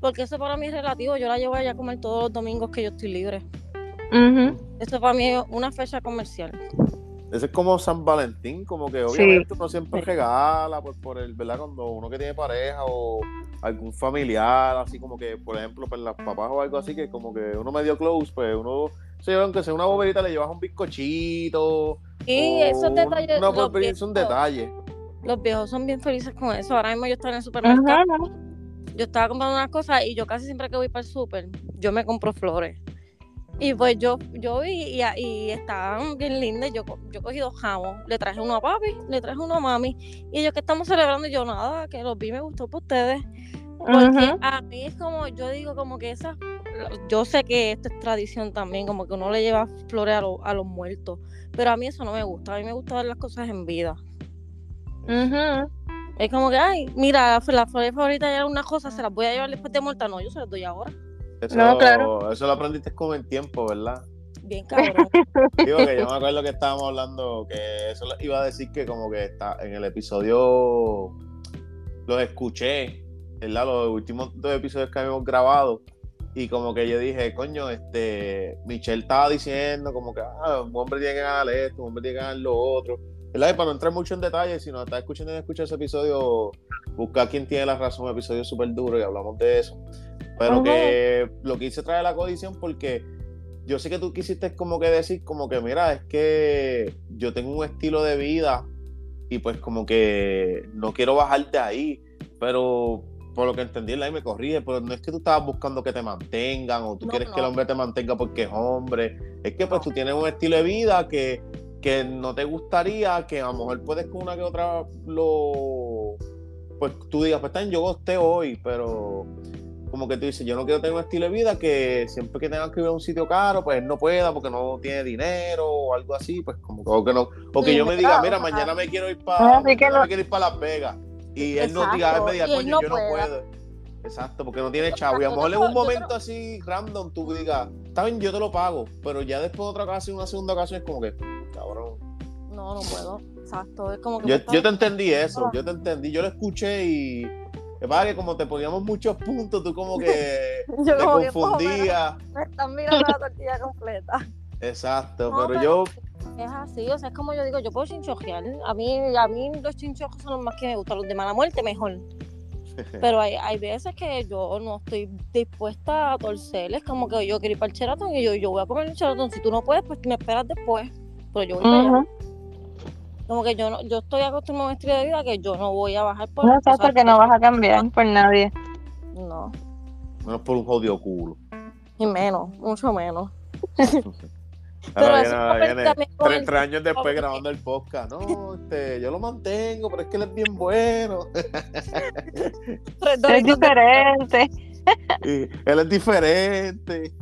Porque eso para mí es relativo. Yo la llevo allá a comer todos los domingos que yo estoy libre. Eso para mí es una fecha comercial. Eso es como San Valentín, como que obviamente uno siempre regala por, por el, ¿verdad? Cuando uno que tiene pareja o algún familiar, así como que, por ejemplo, pues las papás o algo así, que como que uno medio close, pues uno se lleva, aunque sea una boberita, le llevas un bizcochito. Sí, esos detalles. Una boberita es un detalle. Los viejos son bien felices con eso. Ahora mismo yo estaba en el supermercado. Yo estaba comprando unas cosas y yo casi siempre que voy para el super, yo me compro flores. Y pues yo, yo vi y, y, estaban bien lindas. Yo, yo cogí dos jamos, le traje uno a papi, le traje uno a mami. Y ellos que estamos celebrando, y yo nada, que los vi, me gustó por ustedes. Porque a mí es como, yo digo como que esa, yo sé que esto es tradición también, como que uno le lleva flores a, a los muertos. Pero a mí eso no me gusta, a mí me gusta ver las cosas en vida. Es como que, ay, mira, las flores favoritas era una cosa, se las voy a llevar después de muerta. No, yo se las doy ahora. Eso, no, claro. Eso lo aprendiste con el tiempo, ¿verdad? Bien cabrón. Digo que yo me acuerdo que estábamos hablando, que eso iba a decir que como que está en el episodio los escuché, ¿verdad? Los últimos dos episodios que habíamos grabado. Y como que yo dije, coño, este, Michelle estaba diciendo como que ah, un hombre tiene que ganar esto, un hombre tiene que ganar lo otro. ¿verdad? Y para no entrar mucho en detalle, si nos está escuchando y escucha ese episodio, busca quién tiene la razón, un episodio súper duro y hablamos de eso. Pero que lo que hice trae la codición porque yo sé que tú quisiste como que decir, como que mira, es que yo tengo un estilo de vida y pues como que no quiero bajarte ahí, pero por lo que entendí, la me corrige, pero no es que tú estabas buscando que te mantengan o tú quieres que el hombre te mantenga porque es hombre, es que pues tú tienes un estilo de vida que, que no te gustaría, que a lo mejor puedes con una que otra lo, pues tú digas, pues está en yo gosté hoy, pero como que tú dices, yo no quiero tener un estilo de vida que siempre que tengas que ir a un sitio caro, pues no pueda porque no tiene dinero o algo así, pues como que, o que no, o que yo me diga, mira, mañana me quiero ir para, quiero ir para Las Vegas y él no diga, él me diga, coño, yo no puedo. Exacto, porque no tiene chavo. Y a lo mejor en un momento así random tú digas, está bien, yo te lo pago, pero ya después de otra ocasión, una segunda ocasión es como que, cabrón. No, no puedo. Exacto, es como que. Yo, yo te entendí eso, yo te entendí, yo lo escuché y que pasa que como te poníamos muchos puntos, tú como que te confundías. Me están mirando la tortilla completa. Exacto, pero, yo. Es así, o sea, es como yo digo, yo puedo chinchojear. A mí, a mí los chinchojos son los más que me gustan, los de mala muerte mejor. Pero hay, hay veces que yo no estoy dispuesta a torcerles, como que yo quiero ir para el cheratón y yo, yo voy a comer el cheratón. Si tú no puedes, pues me esperas después. Pero yo voy para allá. Como que yo no, yo estoy acostumbrado a un estilo de vida que yo no voy a bajar por No, sabes porque no vas a cambiar por nadie. No. Menos por un jodido culo. Y menos, mucho menos. Ahora viene, ahora viene tres, tres, años después grabando el podcast. No, este, yo lo mantengo, pero es que él es bien bueno. es diferente. él es diferente.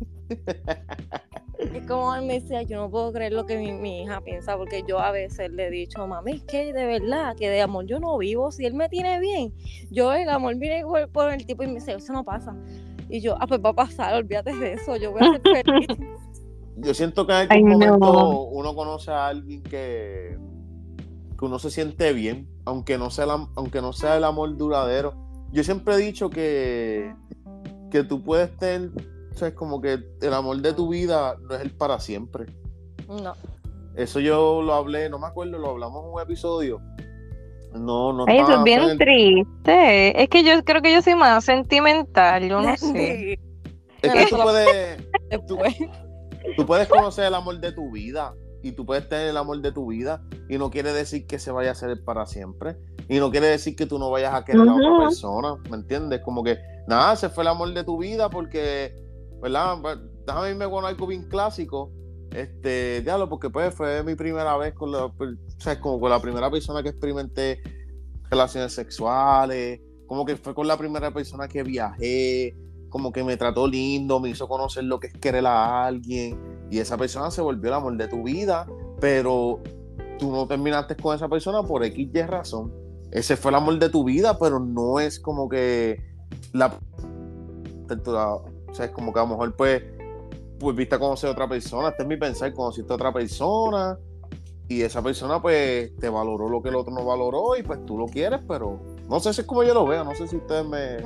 Es como él me decía, yo no puedo creer lo que mi, hija piensa, porque yo a veces le he dicho, mami, es que de verdad, que de amor yo no vivo, si él me tiene bien, yo el amor viene por el tipo y me dice, eso no pasa. Y yo, ah, pues va a pasar, olvídate de eso, yo voy a ser feliz. yo siento que en algún momento uno conoce a alguien que, que uno se siente bien, aunque no sea, aunque no sea el amor duradero. Yo siempre he dicho que, que tú puedes tener es como que el amor de tu vida no es el para siempre. No. Eso yo lo hablé, no me acuerdo, lo hablamos en un episodio. No, no. eso es bien triste. Es que yo creo que yo soy más sentimental, yo no sé. Es que tú puedes, tú puedes conocer el amor de tu vida y tú puedes tener el amor de tu vida y no quiere decir que se vaya a hacer para siempre y no quiere decir que tú no vayas a querer a otra persona, ¿me entiendes? Como que nada, se fue el amor de tu vida porque ¿verdad? Déjame irme con algo bien clásico. Este, diablo, porque pues fue mi primera vez con la, pues, o como con la primera persona que experimenté relaciones sexuales, como que fue con la primera persona que viajé, como que me trató lindo, me hizo conocer lo que es querer a alguien, y esa persona se volvió el amor de tu vida, pero tú no terminaste con esa persona por X y razón. Ese fue el amor de tu vida, pero no es como que la o sea, es como que a lo mejor pues, pues viste a conocer a otra persona, este es mi pensar, conociste a otra persona y esa persona pues te valoró lo que el otro no valoró y pues tú lo quieres, pero no sé si es como yo lo veo, no sé si ustedes me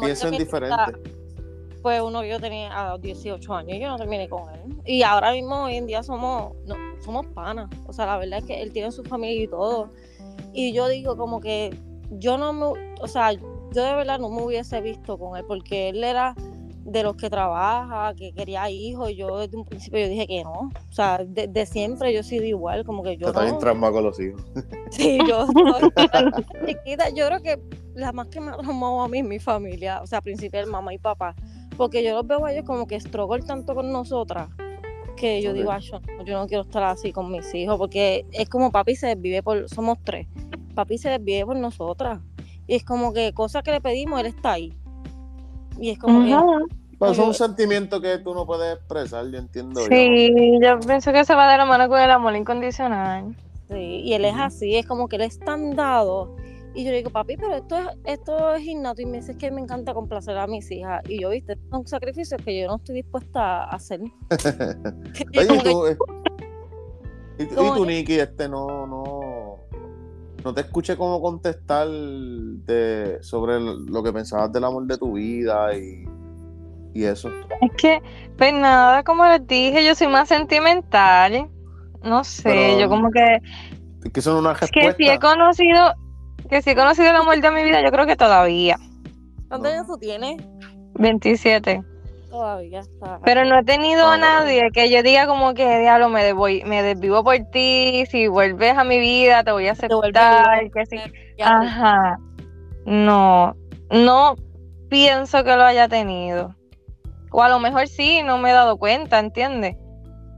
piensan diferente. Pues uno que yo tenía a los 18 años y yo no terminé con él. Y ahora mismo, hoy en día, somos, no, somos panas. O sea, la verdad es que él tiene su familia y todo. Y yo digo como que yo no me, o sea, yo de verdad no me hubiese visto con él porque él era de los que trabaja, que quería hijos, yo desde un principio yo dije que no, o sea, de, siempre yo he sido igual, como que yo... Te no... trauma con los hijos. Sí, yo chiquita, yo creo que la más que me ha traumado a mí es mi familia, o sea, principal mamá y papá, porque yo los veo a ellos como que struggle tanto con nosotras, que yo digo, yo, yo no quiero estar así con mis hijos, porque es como papi se desvive por, somos tres, papi se desvive por nosotras, y es como que cosa que le pedimos, él está ahí. Y es como que. Pues es un sentimiento que tú no puedes expresar, yo entiendo. Sí, yo. pienso que se va de la mano con el amor incondicional. Sí, y él es así, es como que él es tan dado. Y yo le digo, papi, pero esto es, esto es innato. Y me dice que me encanta complacer a mis hijas. Y yo, viste, son sacrificios que yo no estoy dispuesta a hacer. Oye, y, tú, eh, y, tú, Nicky, este no, no, no te escuché cómo contestar de, sobre lo que pensabas del amor de tu vida y, y eso. Es que, pues nada, como les dije, yo soy más sentimental. no sé, Pero- yo como que, Es que son una que respuesta. si he conocido, que si he conocido el amor de mi vida, yo creo que todavía, ¿Cuántos No. años tú tienes? 27. Todavía está. Pero no he tenido a nadie que yo diga como que, diablo, me, devoy- me desvivo por ti, si vuelves a mi vida te voy a aceptar, que sí. Ajá. No, no pienso que lo haya tenido. O a lo mejor sí, no me he dado cuenta, ¿entiendes?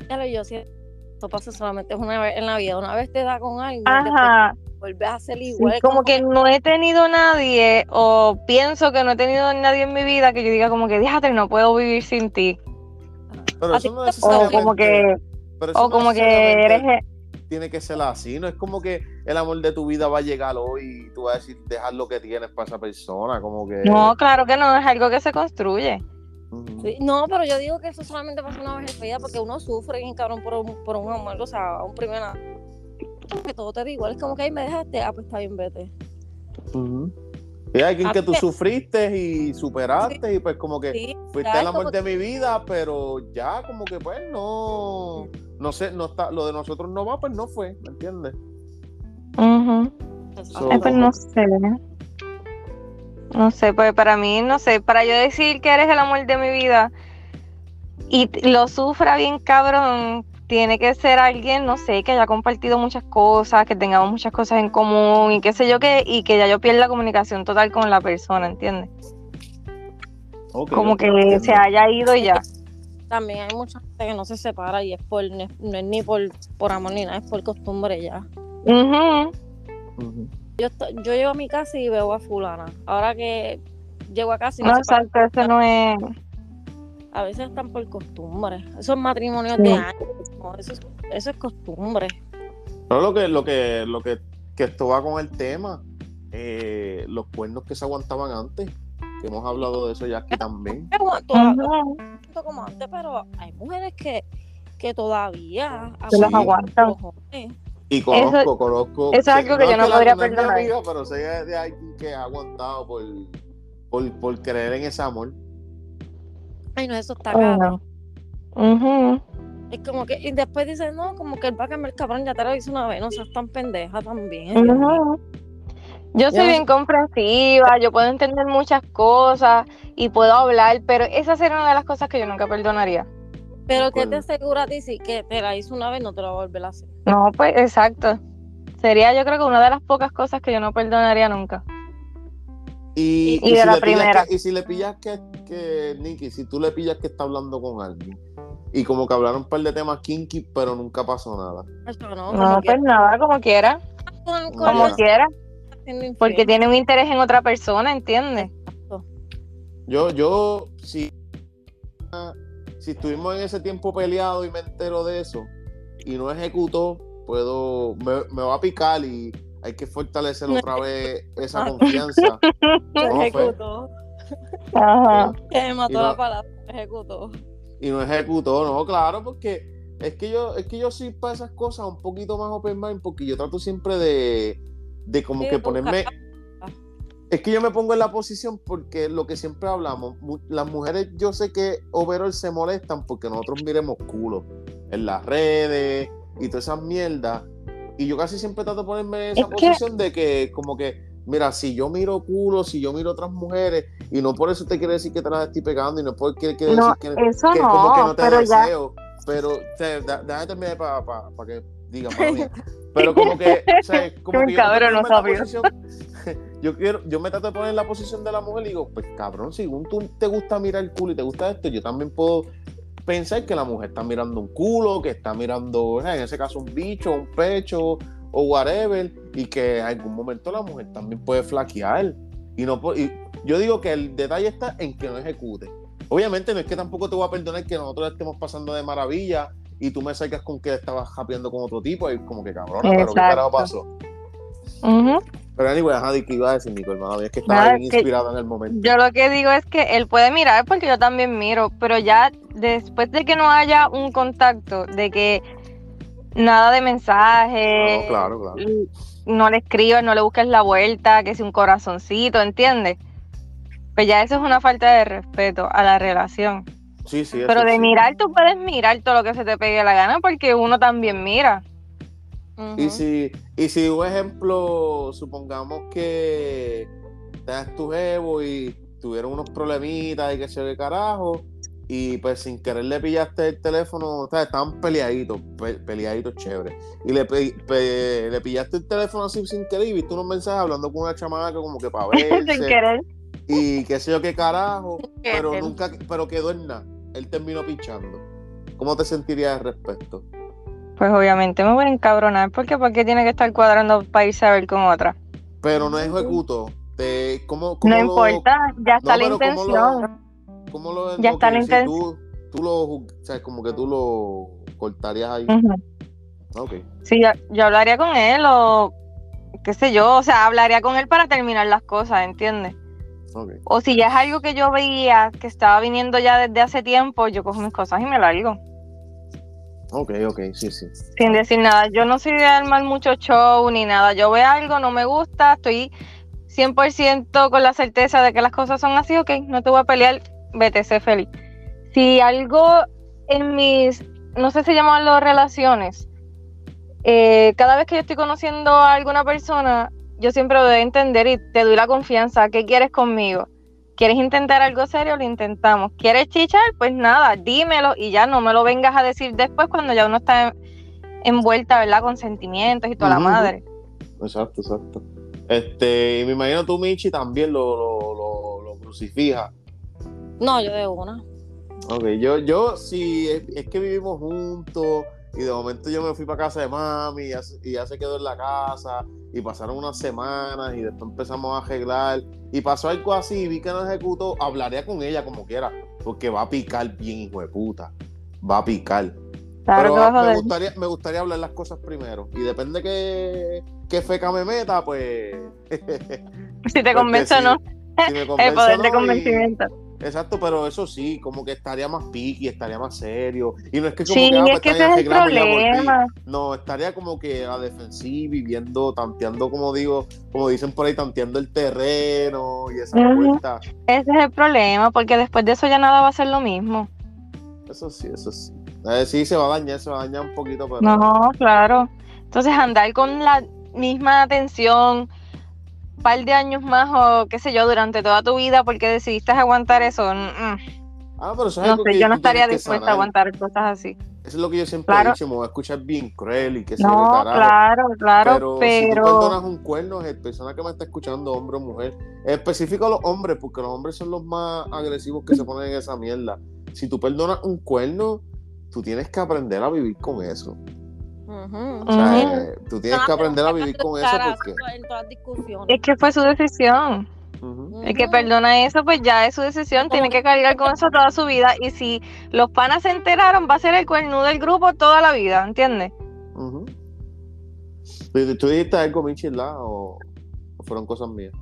ya lo yo siento. Esto pasa solamente una vez en la vida. Una vez te da con alguien, después Vuelves a ser igual. es como que no he tenido nadie o pienso que no he tenido nadie en mi vida que yo diga como que, déjate, no puedo vivir sin ti. Pero eso no te- O como que, o no como que eres... Tiene que ser así, no es como que el amor de tu vida va a llegar hoy y tú vas a decir dejar lo que tienes para esa persona, como que. No, claro que no, es algo que se construye. Sí, No, pero yo digo que eso solamente pasa una vez en la vida porque uno sufre bien cabrón por un, por un amor, o sea, un primer amor. Que todo te da igual, es como que ahí me dejaste, ah, pues está bien, vete. Y hay alguien A que tú sufriste y superaste y pues como que Sí, fuiste el amor de mi vida, pero ya como que pues no, no sé, no está, lo de nosotros no va, pues no fue, ¿me entiendes? So- Ay, pues no sé. No sé, pues para mí, no sé, para yo decir que eres el amor de mi vida y lo sufra bien cabrón, tiene que ser alguien, no sé, que haya compartido muchas cosas, que tengamos muchas cosas en común y qué sé yo qué, y que ya yo pierda la comunicación total con la persona, ¿entiendes? Como que entiendo. se haya ido y ya. También hay mucha gente que no se separa y es por, no es, no es ni por, por amor ni nada, es por costumbre ya. Ujú. Ujú. Yo, yo llego a mi casa y veo a fulana. Ahora que llego a casa y No, no exacto, eso no es... a veces están por costumbre. Esos matrimonios Sí. de años, no, eso, es, eso es costumbre. Pero lo que, lo que, lo que, que esto va con el tema, eh, los cuernos que se aguantaban antes, que hemos hablado de eso ya aquí también. Aguanto como antes, pero hay mujeres que, que todavía Se los aguantan. cojones. Y conozco, conozco. eso es algo que yo no podría perdonar. amiga, pero sé de, de alguien que ha aguantado por, por, por creer en ese amor. Ay, no, eso está cabrón. no. Es como que, y después dicen, no, como que él va a cambiar cabrón, ya te lo hice una vez, no seas tan pendeja también. Ujú. Yo soy Yo- bien comprensiva, yo puedo entender muchas cosas y puedo hablar, pero esa sería una de las cosas que yo nunca perdonaría. Pero que te asegura a ti si que te la hizo una vez, no te la va a volver a hacer. No, pues exacto. Sería yo creo que una de las pocas cosas que yo no perdonaría nunca. Y, Y de si la le pillas primera. que- y si le pillas que, que, Nicky, si tú le pillas que está hablando con alguien y como que hablaron un par de temas kinky, pero nunca pasó nada. Eso no, pues nada, como quiera, con- con como la- quiera, porque tiene un interés en otra persona, ¿entiendes? Yo, yo, si, si estuvimos en ese tiempo peleado y me entero de eso y no ejecutó, puedo, me, me va a picar y hay que fortalecer otra vez esa confianza. Ejecutó. Ajá. Que me mató no- la palabra, ejecutó. y no ejecutó, no, claro, porque es que yo, es que yo soy para esas cosas un poquito más open mind, porque yo trato siempre de, de como Sí, que ponerme. Es que yo me pongo en la posición porque lo que siempre hablamos, las mujeres yo sé que overall se molestan porque nosotros miremos culo en las redes y todas esas mierdas. Y yo casi siempre trato de ponerme en esa Es que- posición de que como que, mira, si yo miro culo, si yo miro otras mujeres, y no por eso te quiere decir que te las estoy pegando y no por qué quiere No, decir que, eso que como que no, no te pero ya, deseo. Pero, sea, da- déjame terminar para que diga, mala mía. Pero como que, o sea, como que yo, cabrón, no sabía. posición- yo quiero, yo me trato de poner en la posición de la mujer y digo, pues cabrón, si tú te gusta mirar el culo y te gusta esto, yo también puedo pensar que la mujer está mirando un culo, que está mirando, en ese caso, un bicho, un pecho o whatever, y que en algún momento la mujer también puede flaquear. Y no y yo digo que el detalle está en que no ejecute. Obviamente no es que tampoco te voy a perdonar que nosotros estemos pasando de maravilla y tú me salgas con que estabas japeando con otro tipo y como que cabrona, pero qué carajo pasó. Pero anyway, ajá, ¿qué iba a decir Nico, hermano? Es que estaba Nada, bien que- inspirado en el momento. Yo lo que digo es que él puede mirar porque yo también miro, pero ya después de que no haya un contacto, de que nada de mensaje, No, claro, claro. no le escribas, no le busques la vuelta, que si un corazoncito, ¿entiendes? Pues ya eso es una falta de respeto a la relación. Sí, sí, Pero de sí. mirar, tú puedes mirar todo lo que se te pegue la gana porque uno también mira. Y si, y si un ejemplo, supongamos que tengas tu jevo y tuvieron unos problemitas y que se ve carajo, y pues sin querer le pillaste el teléfono, o sea, estaban peleaditos, pe- peleaditos chéveres, y le, pe- pe- le pillaste el teléfono así sin querer y viste unos mensajes hablando con una chamaca como que para Sin verse, querer. y qué sé yo qué carajo, pero nunca, pero quedó en nada, él terminó pichando. ¿Cómo te sentirías al respecto? Pues obviamente me voy a encabronar porque ¿por qué tiene que estar cuadrando para irse a ver con otra? Pero no ejecutó. Te, ¿cómo, cómo No lo- importa, ya está la pero ¿cómo lo- intención. ¿Cómo lo Ya está la sí, inten- tú, tú lo, o sea, como que tú lo cortarías ahí. Ujú. Ok. Sí, yo, yo hablaría con él o qué sé yo, o sea, hablaría con él para terminar las cosas, ¿entiendes? Ok. O si ya es algo que yo veía que estaba viniendo ya desde hace tiempo, yo cojo mis cosas y me largo. Ok, ok, sí, sí. Sin decir nada, yo no soy de armar mucho show ni nada. Yo veo algo, no me gusta, estoy 100% con la certeza de que las cosas son así, ok, no te voy a pelear, vete, sé feliz. Si algo en mis, no sé si llamarlo relaciones, eh, cada vez que yo estoy conociendo a alguna persona, yo siempre lo a entender y te doy la confianza, ¿qué quieres conmigo? ¿Quieres intentar algo serio? Lo intentamos. ¿Quieres chichar? Pues nada, dímelo y ya no me lo vengas a decir después cuando ya uno está envuelta, ¿verdad? Con sentimientos y toda la madre. Exacto, exacto. Este, y me imagino tú, Michi, también lo, lo, lo, lo crucifijas. No, yo de una. Ok, yo, yo, si es, es que vivimos juntos y de momento yo me fui para casa de mami y ya, se- y ya se quedó en la casa y pasaron unas semanas y después empezamos a arreglar y pasó algo así y vi que no ejecutó, hablaría con ella como quiera, porque va a picar bien, hijo de puta. Va a picar. Claro Pero que me gustaría, me gustaría hablar las cosas primero. Y depende que, qué feca me meta, pues. Si te convence o no, si me el convence o poder no, de y- convencimiento. Exacto, pero eso sí, como que estaría más piqui, estaría más serio. Y no es que como Sí, que, ah, es que ese es el problema. No, estaría como que a defensiva y viendo, tanteando, como digo, como dicen por ahí, tanteando el terreno y esa vuelta. Ese es el problema, porque después de eso ya nada va a ser lo mismo. Eso sí, eso sí. Eh, sí, se va a dañar, se va a dañar un poquito, pero. No, claro. Entonces andar con la misma atención par de años más o qué sé yo durante toda tu vida porque decidiste aguantar eso. mm, mm. Ah, pero eso es No algo sé, que yo no estaría dispuesta a aguantar cosas así. Eso es lo que yo siempre Claro. he dicho, me voy a escuchar bien cruel y que se No, carajo. claro, claro, pero, si tú perdonas un cuerno, es persona que me está escuchando, hombre o mujer, en específico a los hombres, porque los hombres son los más agresivos que se ponen en esa mierda. Si tú perdonas un cuerno, tú tienes que aprender a vivir con eso. O sea, eh, tú tienes que aprender a vivir con eso porque... En todas las discusiones. es que fue su decisión. El que perdona eso, pues ya es su decisión, tiene que cargar con eso toda su vida. Y si los panas se enteraron, va a ser el cuernudo del grupo toda la vida, ¿entiendes? Ujú. ¿Tú, tú dijiste algo, Michi, ¿verdad? ¿O, o fueron cosas mías?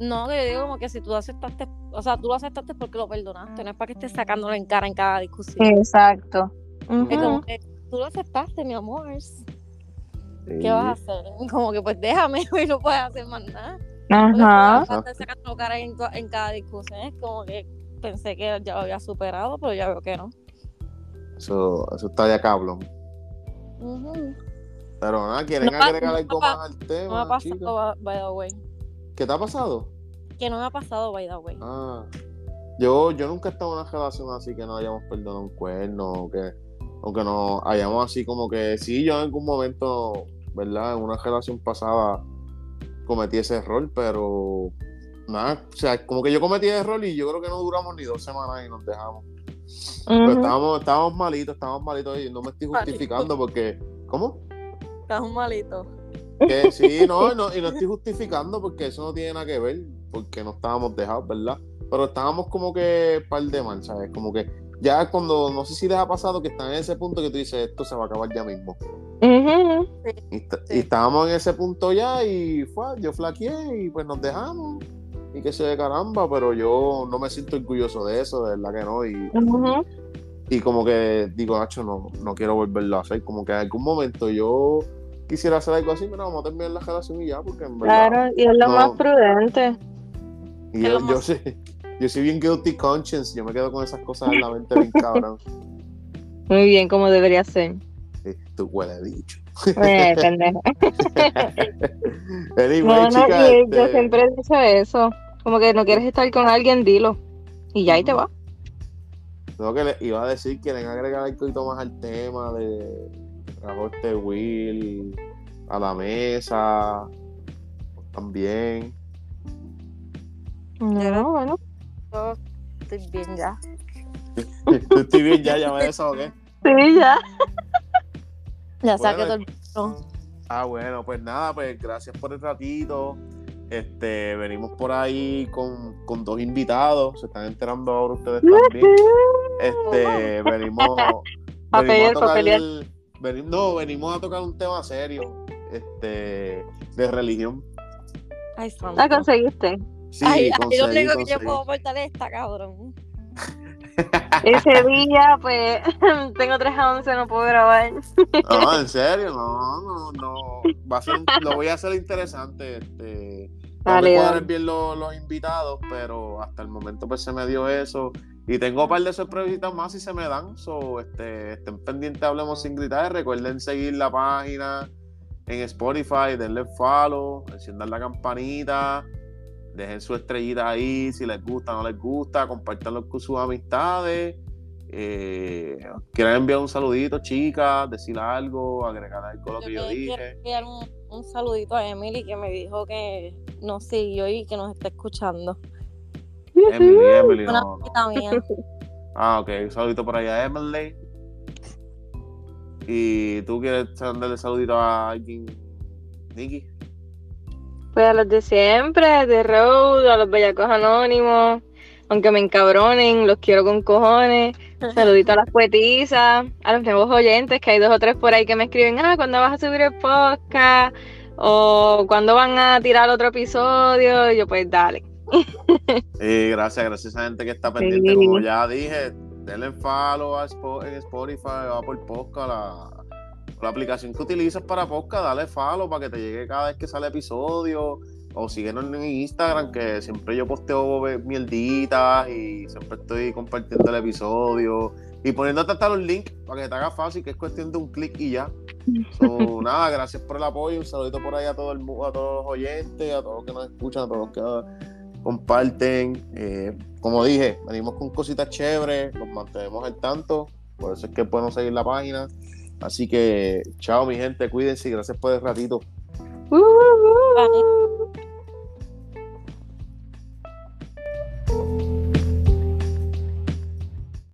No, que yo digo como que si tú aceptaste, o sea, tú lo aceptaste porque lo perdonaste, no es para que estés sacándolo en cara en cada discusión. Exacto. Es como que tú lo aceptaste, mi amor. ¿Qué Sí. vas a hacer? Como que pues déjame y no puedes hacer más nada. Ajá. sacando cara en, en cada discusión. Es como que pensé que ya lo había superado, pero ya veo que no. Eso, eso está ya cabrón. Ujú. Pero nada, ¿quieren No pa- agregar no algo más al No me tema, ha pasado, by the way. ¿Qué te ha pasado? Que no me ha pasado, by the way. Ah, yo, yo nunca he estado en una relación así que no hayamos perdonado un cuerno, o que, o que no hayamos así como que sí, yo en algún momento, ¿verdad? En una relación pasada cometí ese error, pero nada, o sea, como que yo cometí el error y yo creo que no duramos ni dos semanas y nos dejamos. Pero estábamos, estábamos malitos, estábamos malitos y no me estoy Malito. justificando porque, ¿cómo? Estás un malito. Que sí, no, no, y no estoy justificando porque eso no tiene nada que ver, porque no estábamos dejados, ¿verdad? Pero estábamos como que par de mal, ¿sabes? Como que ya cuando, no sé si les ha pasado que están en ese punto que tú dices, esto se va a acabar ya mismo. Y, est- Sí. y estábamos en ese punto ya y fue, yo flaqueé y pues nos dejamos. Y que se de caramba, pero yo no me siento orgulloso de eso, de verdad que no. Y, y como que digo, Nacho, no, no quiero volverlo a hacer. Como que en algún momento yo quisiera hacer algo así, mira, vamos a terminar la relación y ya, porque en verdad. Claro, y es lo No. más prudente. Y Es yo, lo yo más- sí. Yo soy bien guilty conscience, yo me quedo con esas cosas en la mente bien cabrón. Muy bien, como debería ser. Sí, tú huele dicho. Eh, pendejo. Anyway, No, y yo este, siempre he dicho eso. Como que no quieres estar con alguien, dilo. Y ya ahí te va. no, que le iba a decir, quieren agregar un poquito más al tema de este Will a la mesa también. No, bueno. Yo estoy bien ya. Estoy bien ya, ya me desahogué. Sí, ya. Ya saqué Bueno, todo el Ah, bueno, pues nada, pues gracias por el ratito. Este, venimos por ahí con, con dos invitados, se están enterando ahora ustedes también. Este, venimos, Pa' venimos a tocar, no, venimos a tocar un tema serio, este, de religión. Santo. La conseguiste. Sí, Ay, ay, lo conseguí, único que yo conseguí. puedo aportar es esta, cabrón. Ese día, pues, tengo 3 a 11, no puedo grabar. No, en serio, no, no, no. Va a ser, lo voy a hacer interesante. Este, no me bien los, los invitados, pero hasta el momento pues se me dio eso. Y tengo un par de sorpresitas más si se me dan. So, este, estén pendientes, hablemos sin gritar. Recuerden seguir la página en Spotify, denle follow, enciendan la campanita, dejen su estrellita ahí si les gusta o no les gusta, compártanlo con sus amistades. Eh, quieren enviar un saludito, chicas, decir algo, agregar algo a lo que yo dije. enviar un, un saludito a Emily que me dijo que nos siguió y que nos está escuchando. Emily, Emily, Una no, no. amiguita mía. Ah, ok, un saludito por ahí a Emily. ¿Y tú quieres darle saludito a alguien, Nicky? Pues a los de siempre, de Road, a los bellacos anónimos, aunque me encabronen, los quiero con cojones. Saludito a las poetizas, a los nuevos oyentes, que hay dos o tres por ahí que me escriben, ah, ¿cuándo vas a subir el podcast? O ¿cuándo van a tirar otro episodio? Y yo, pues dale. Sí, gracias, gracias a esa gente que está pendiente. Sí. Como ya dije, denle follow a Spotify o Apple Podcast, la, la aplicación que utilizas para podcast, dale follow para que te llegue cada vez que sale episodio. O síguenos en Instagram, que siempre yo posteo mierditas y siempre estoy compartiendo el episodio y poniéndote hasta los links para que te haga fácil, que es cuestión de un clic y ya. So, nada, gracias por el apoyo. Un saludito por ahí a todo el a todos los oyentes, a todos los que nos escuchan, a todos los que comparten. Eh, como dije, venimos con cositas chéveres, los mantenemos al tanto. Por eso es que pueden seguir la página. Así que, chao, mi gente, cuídense y gracias por el ratito. Uh, uh, uh.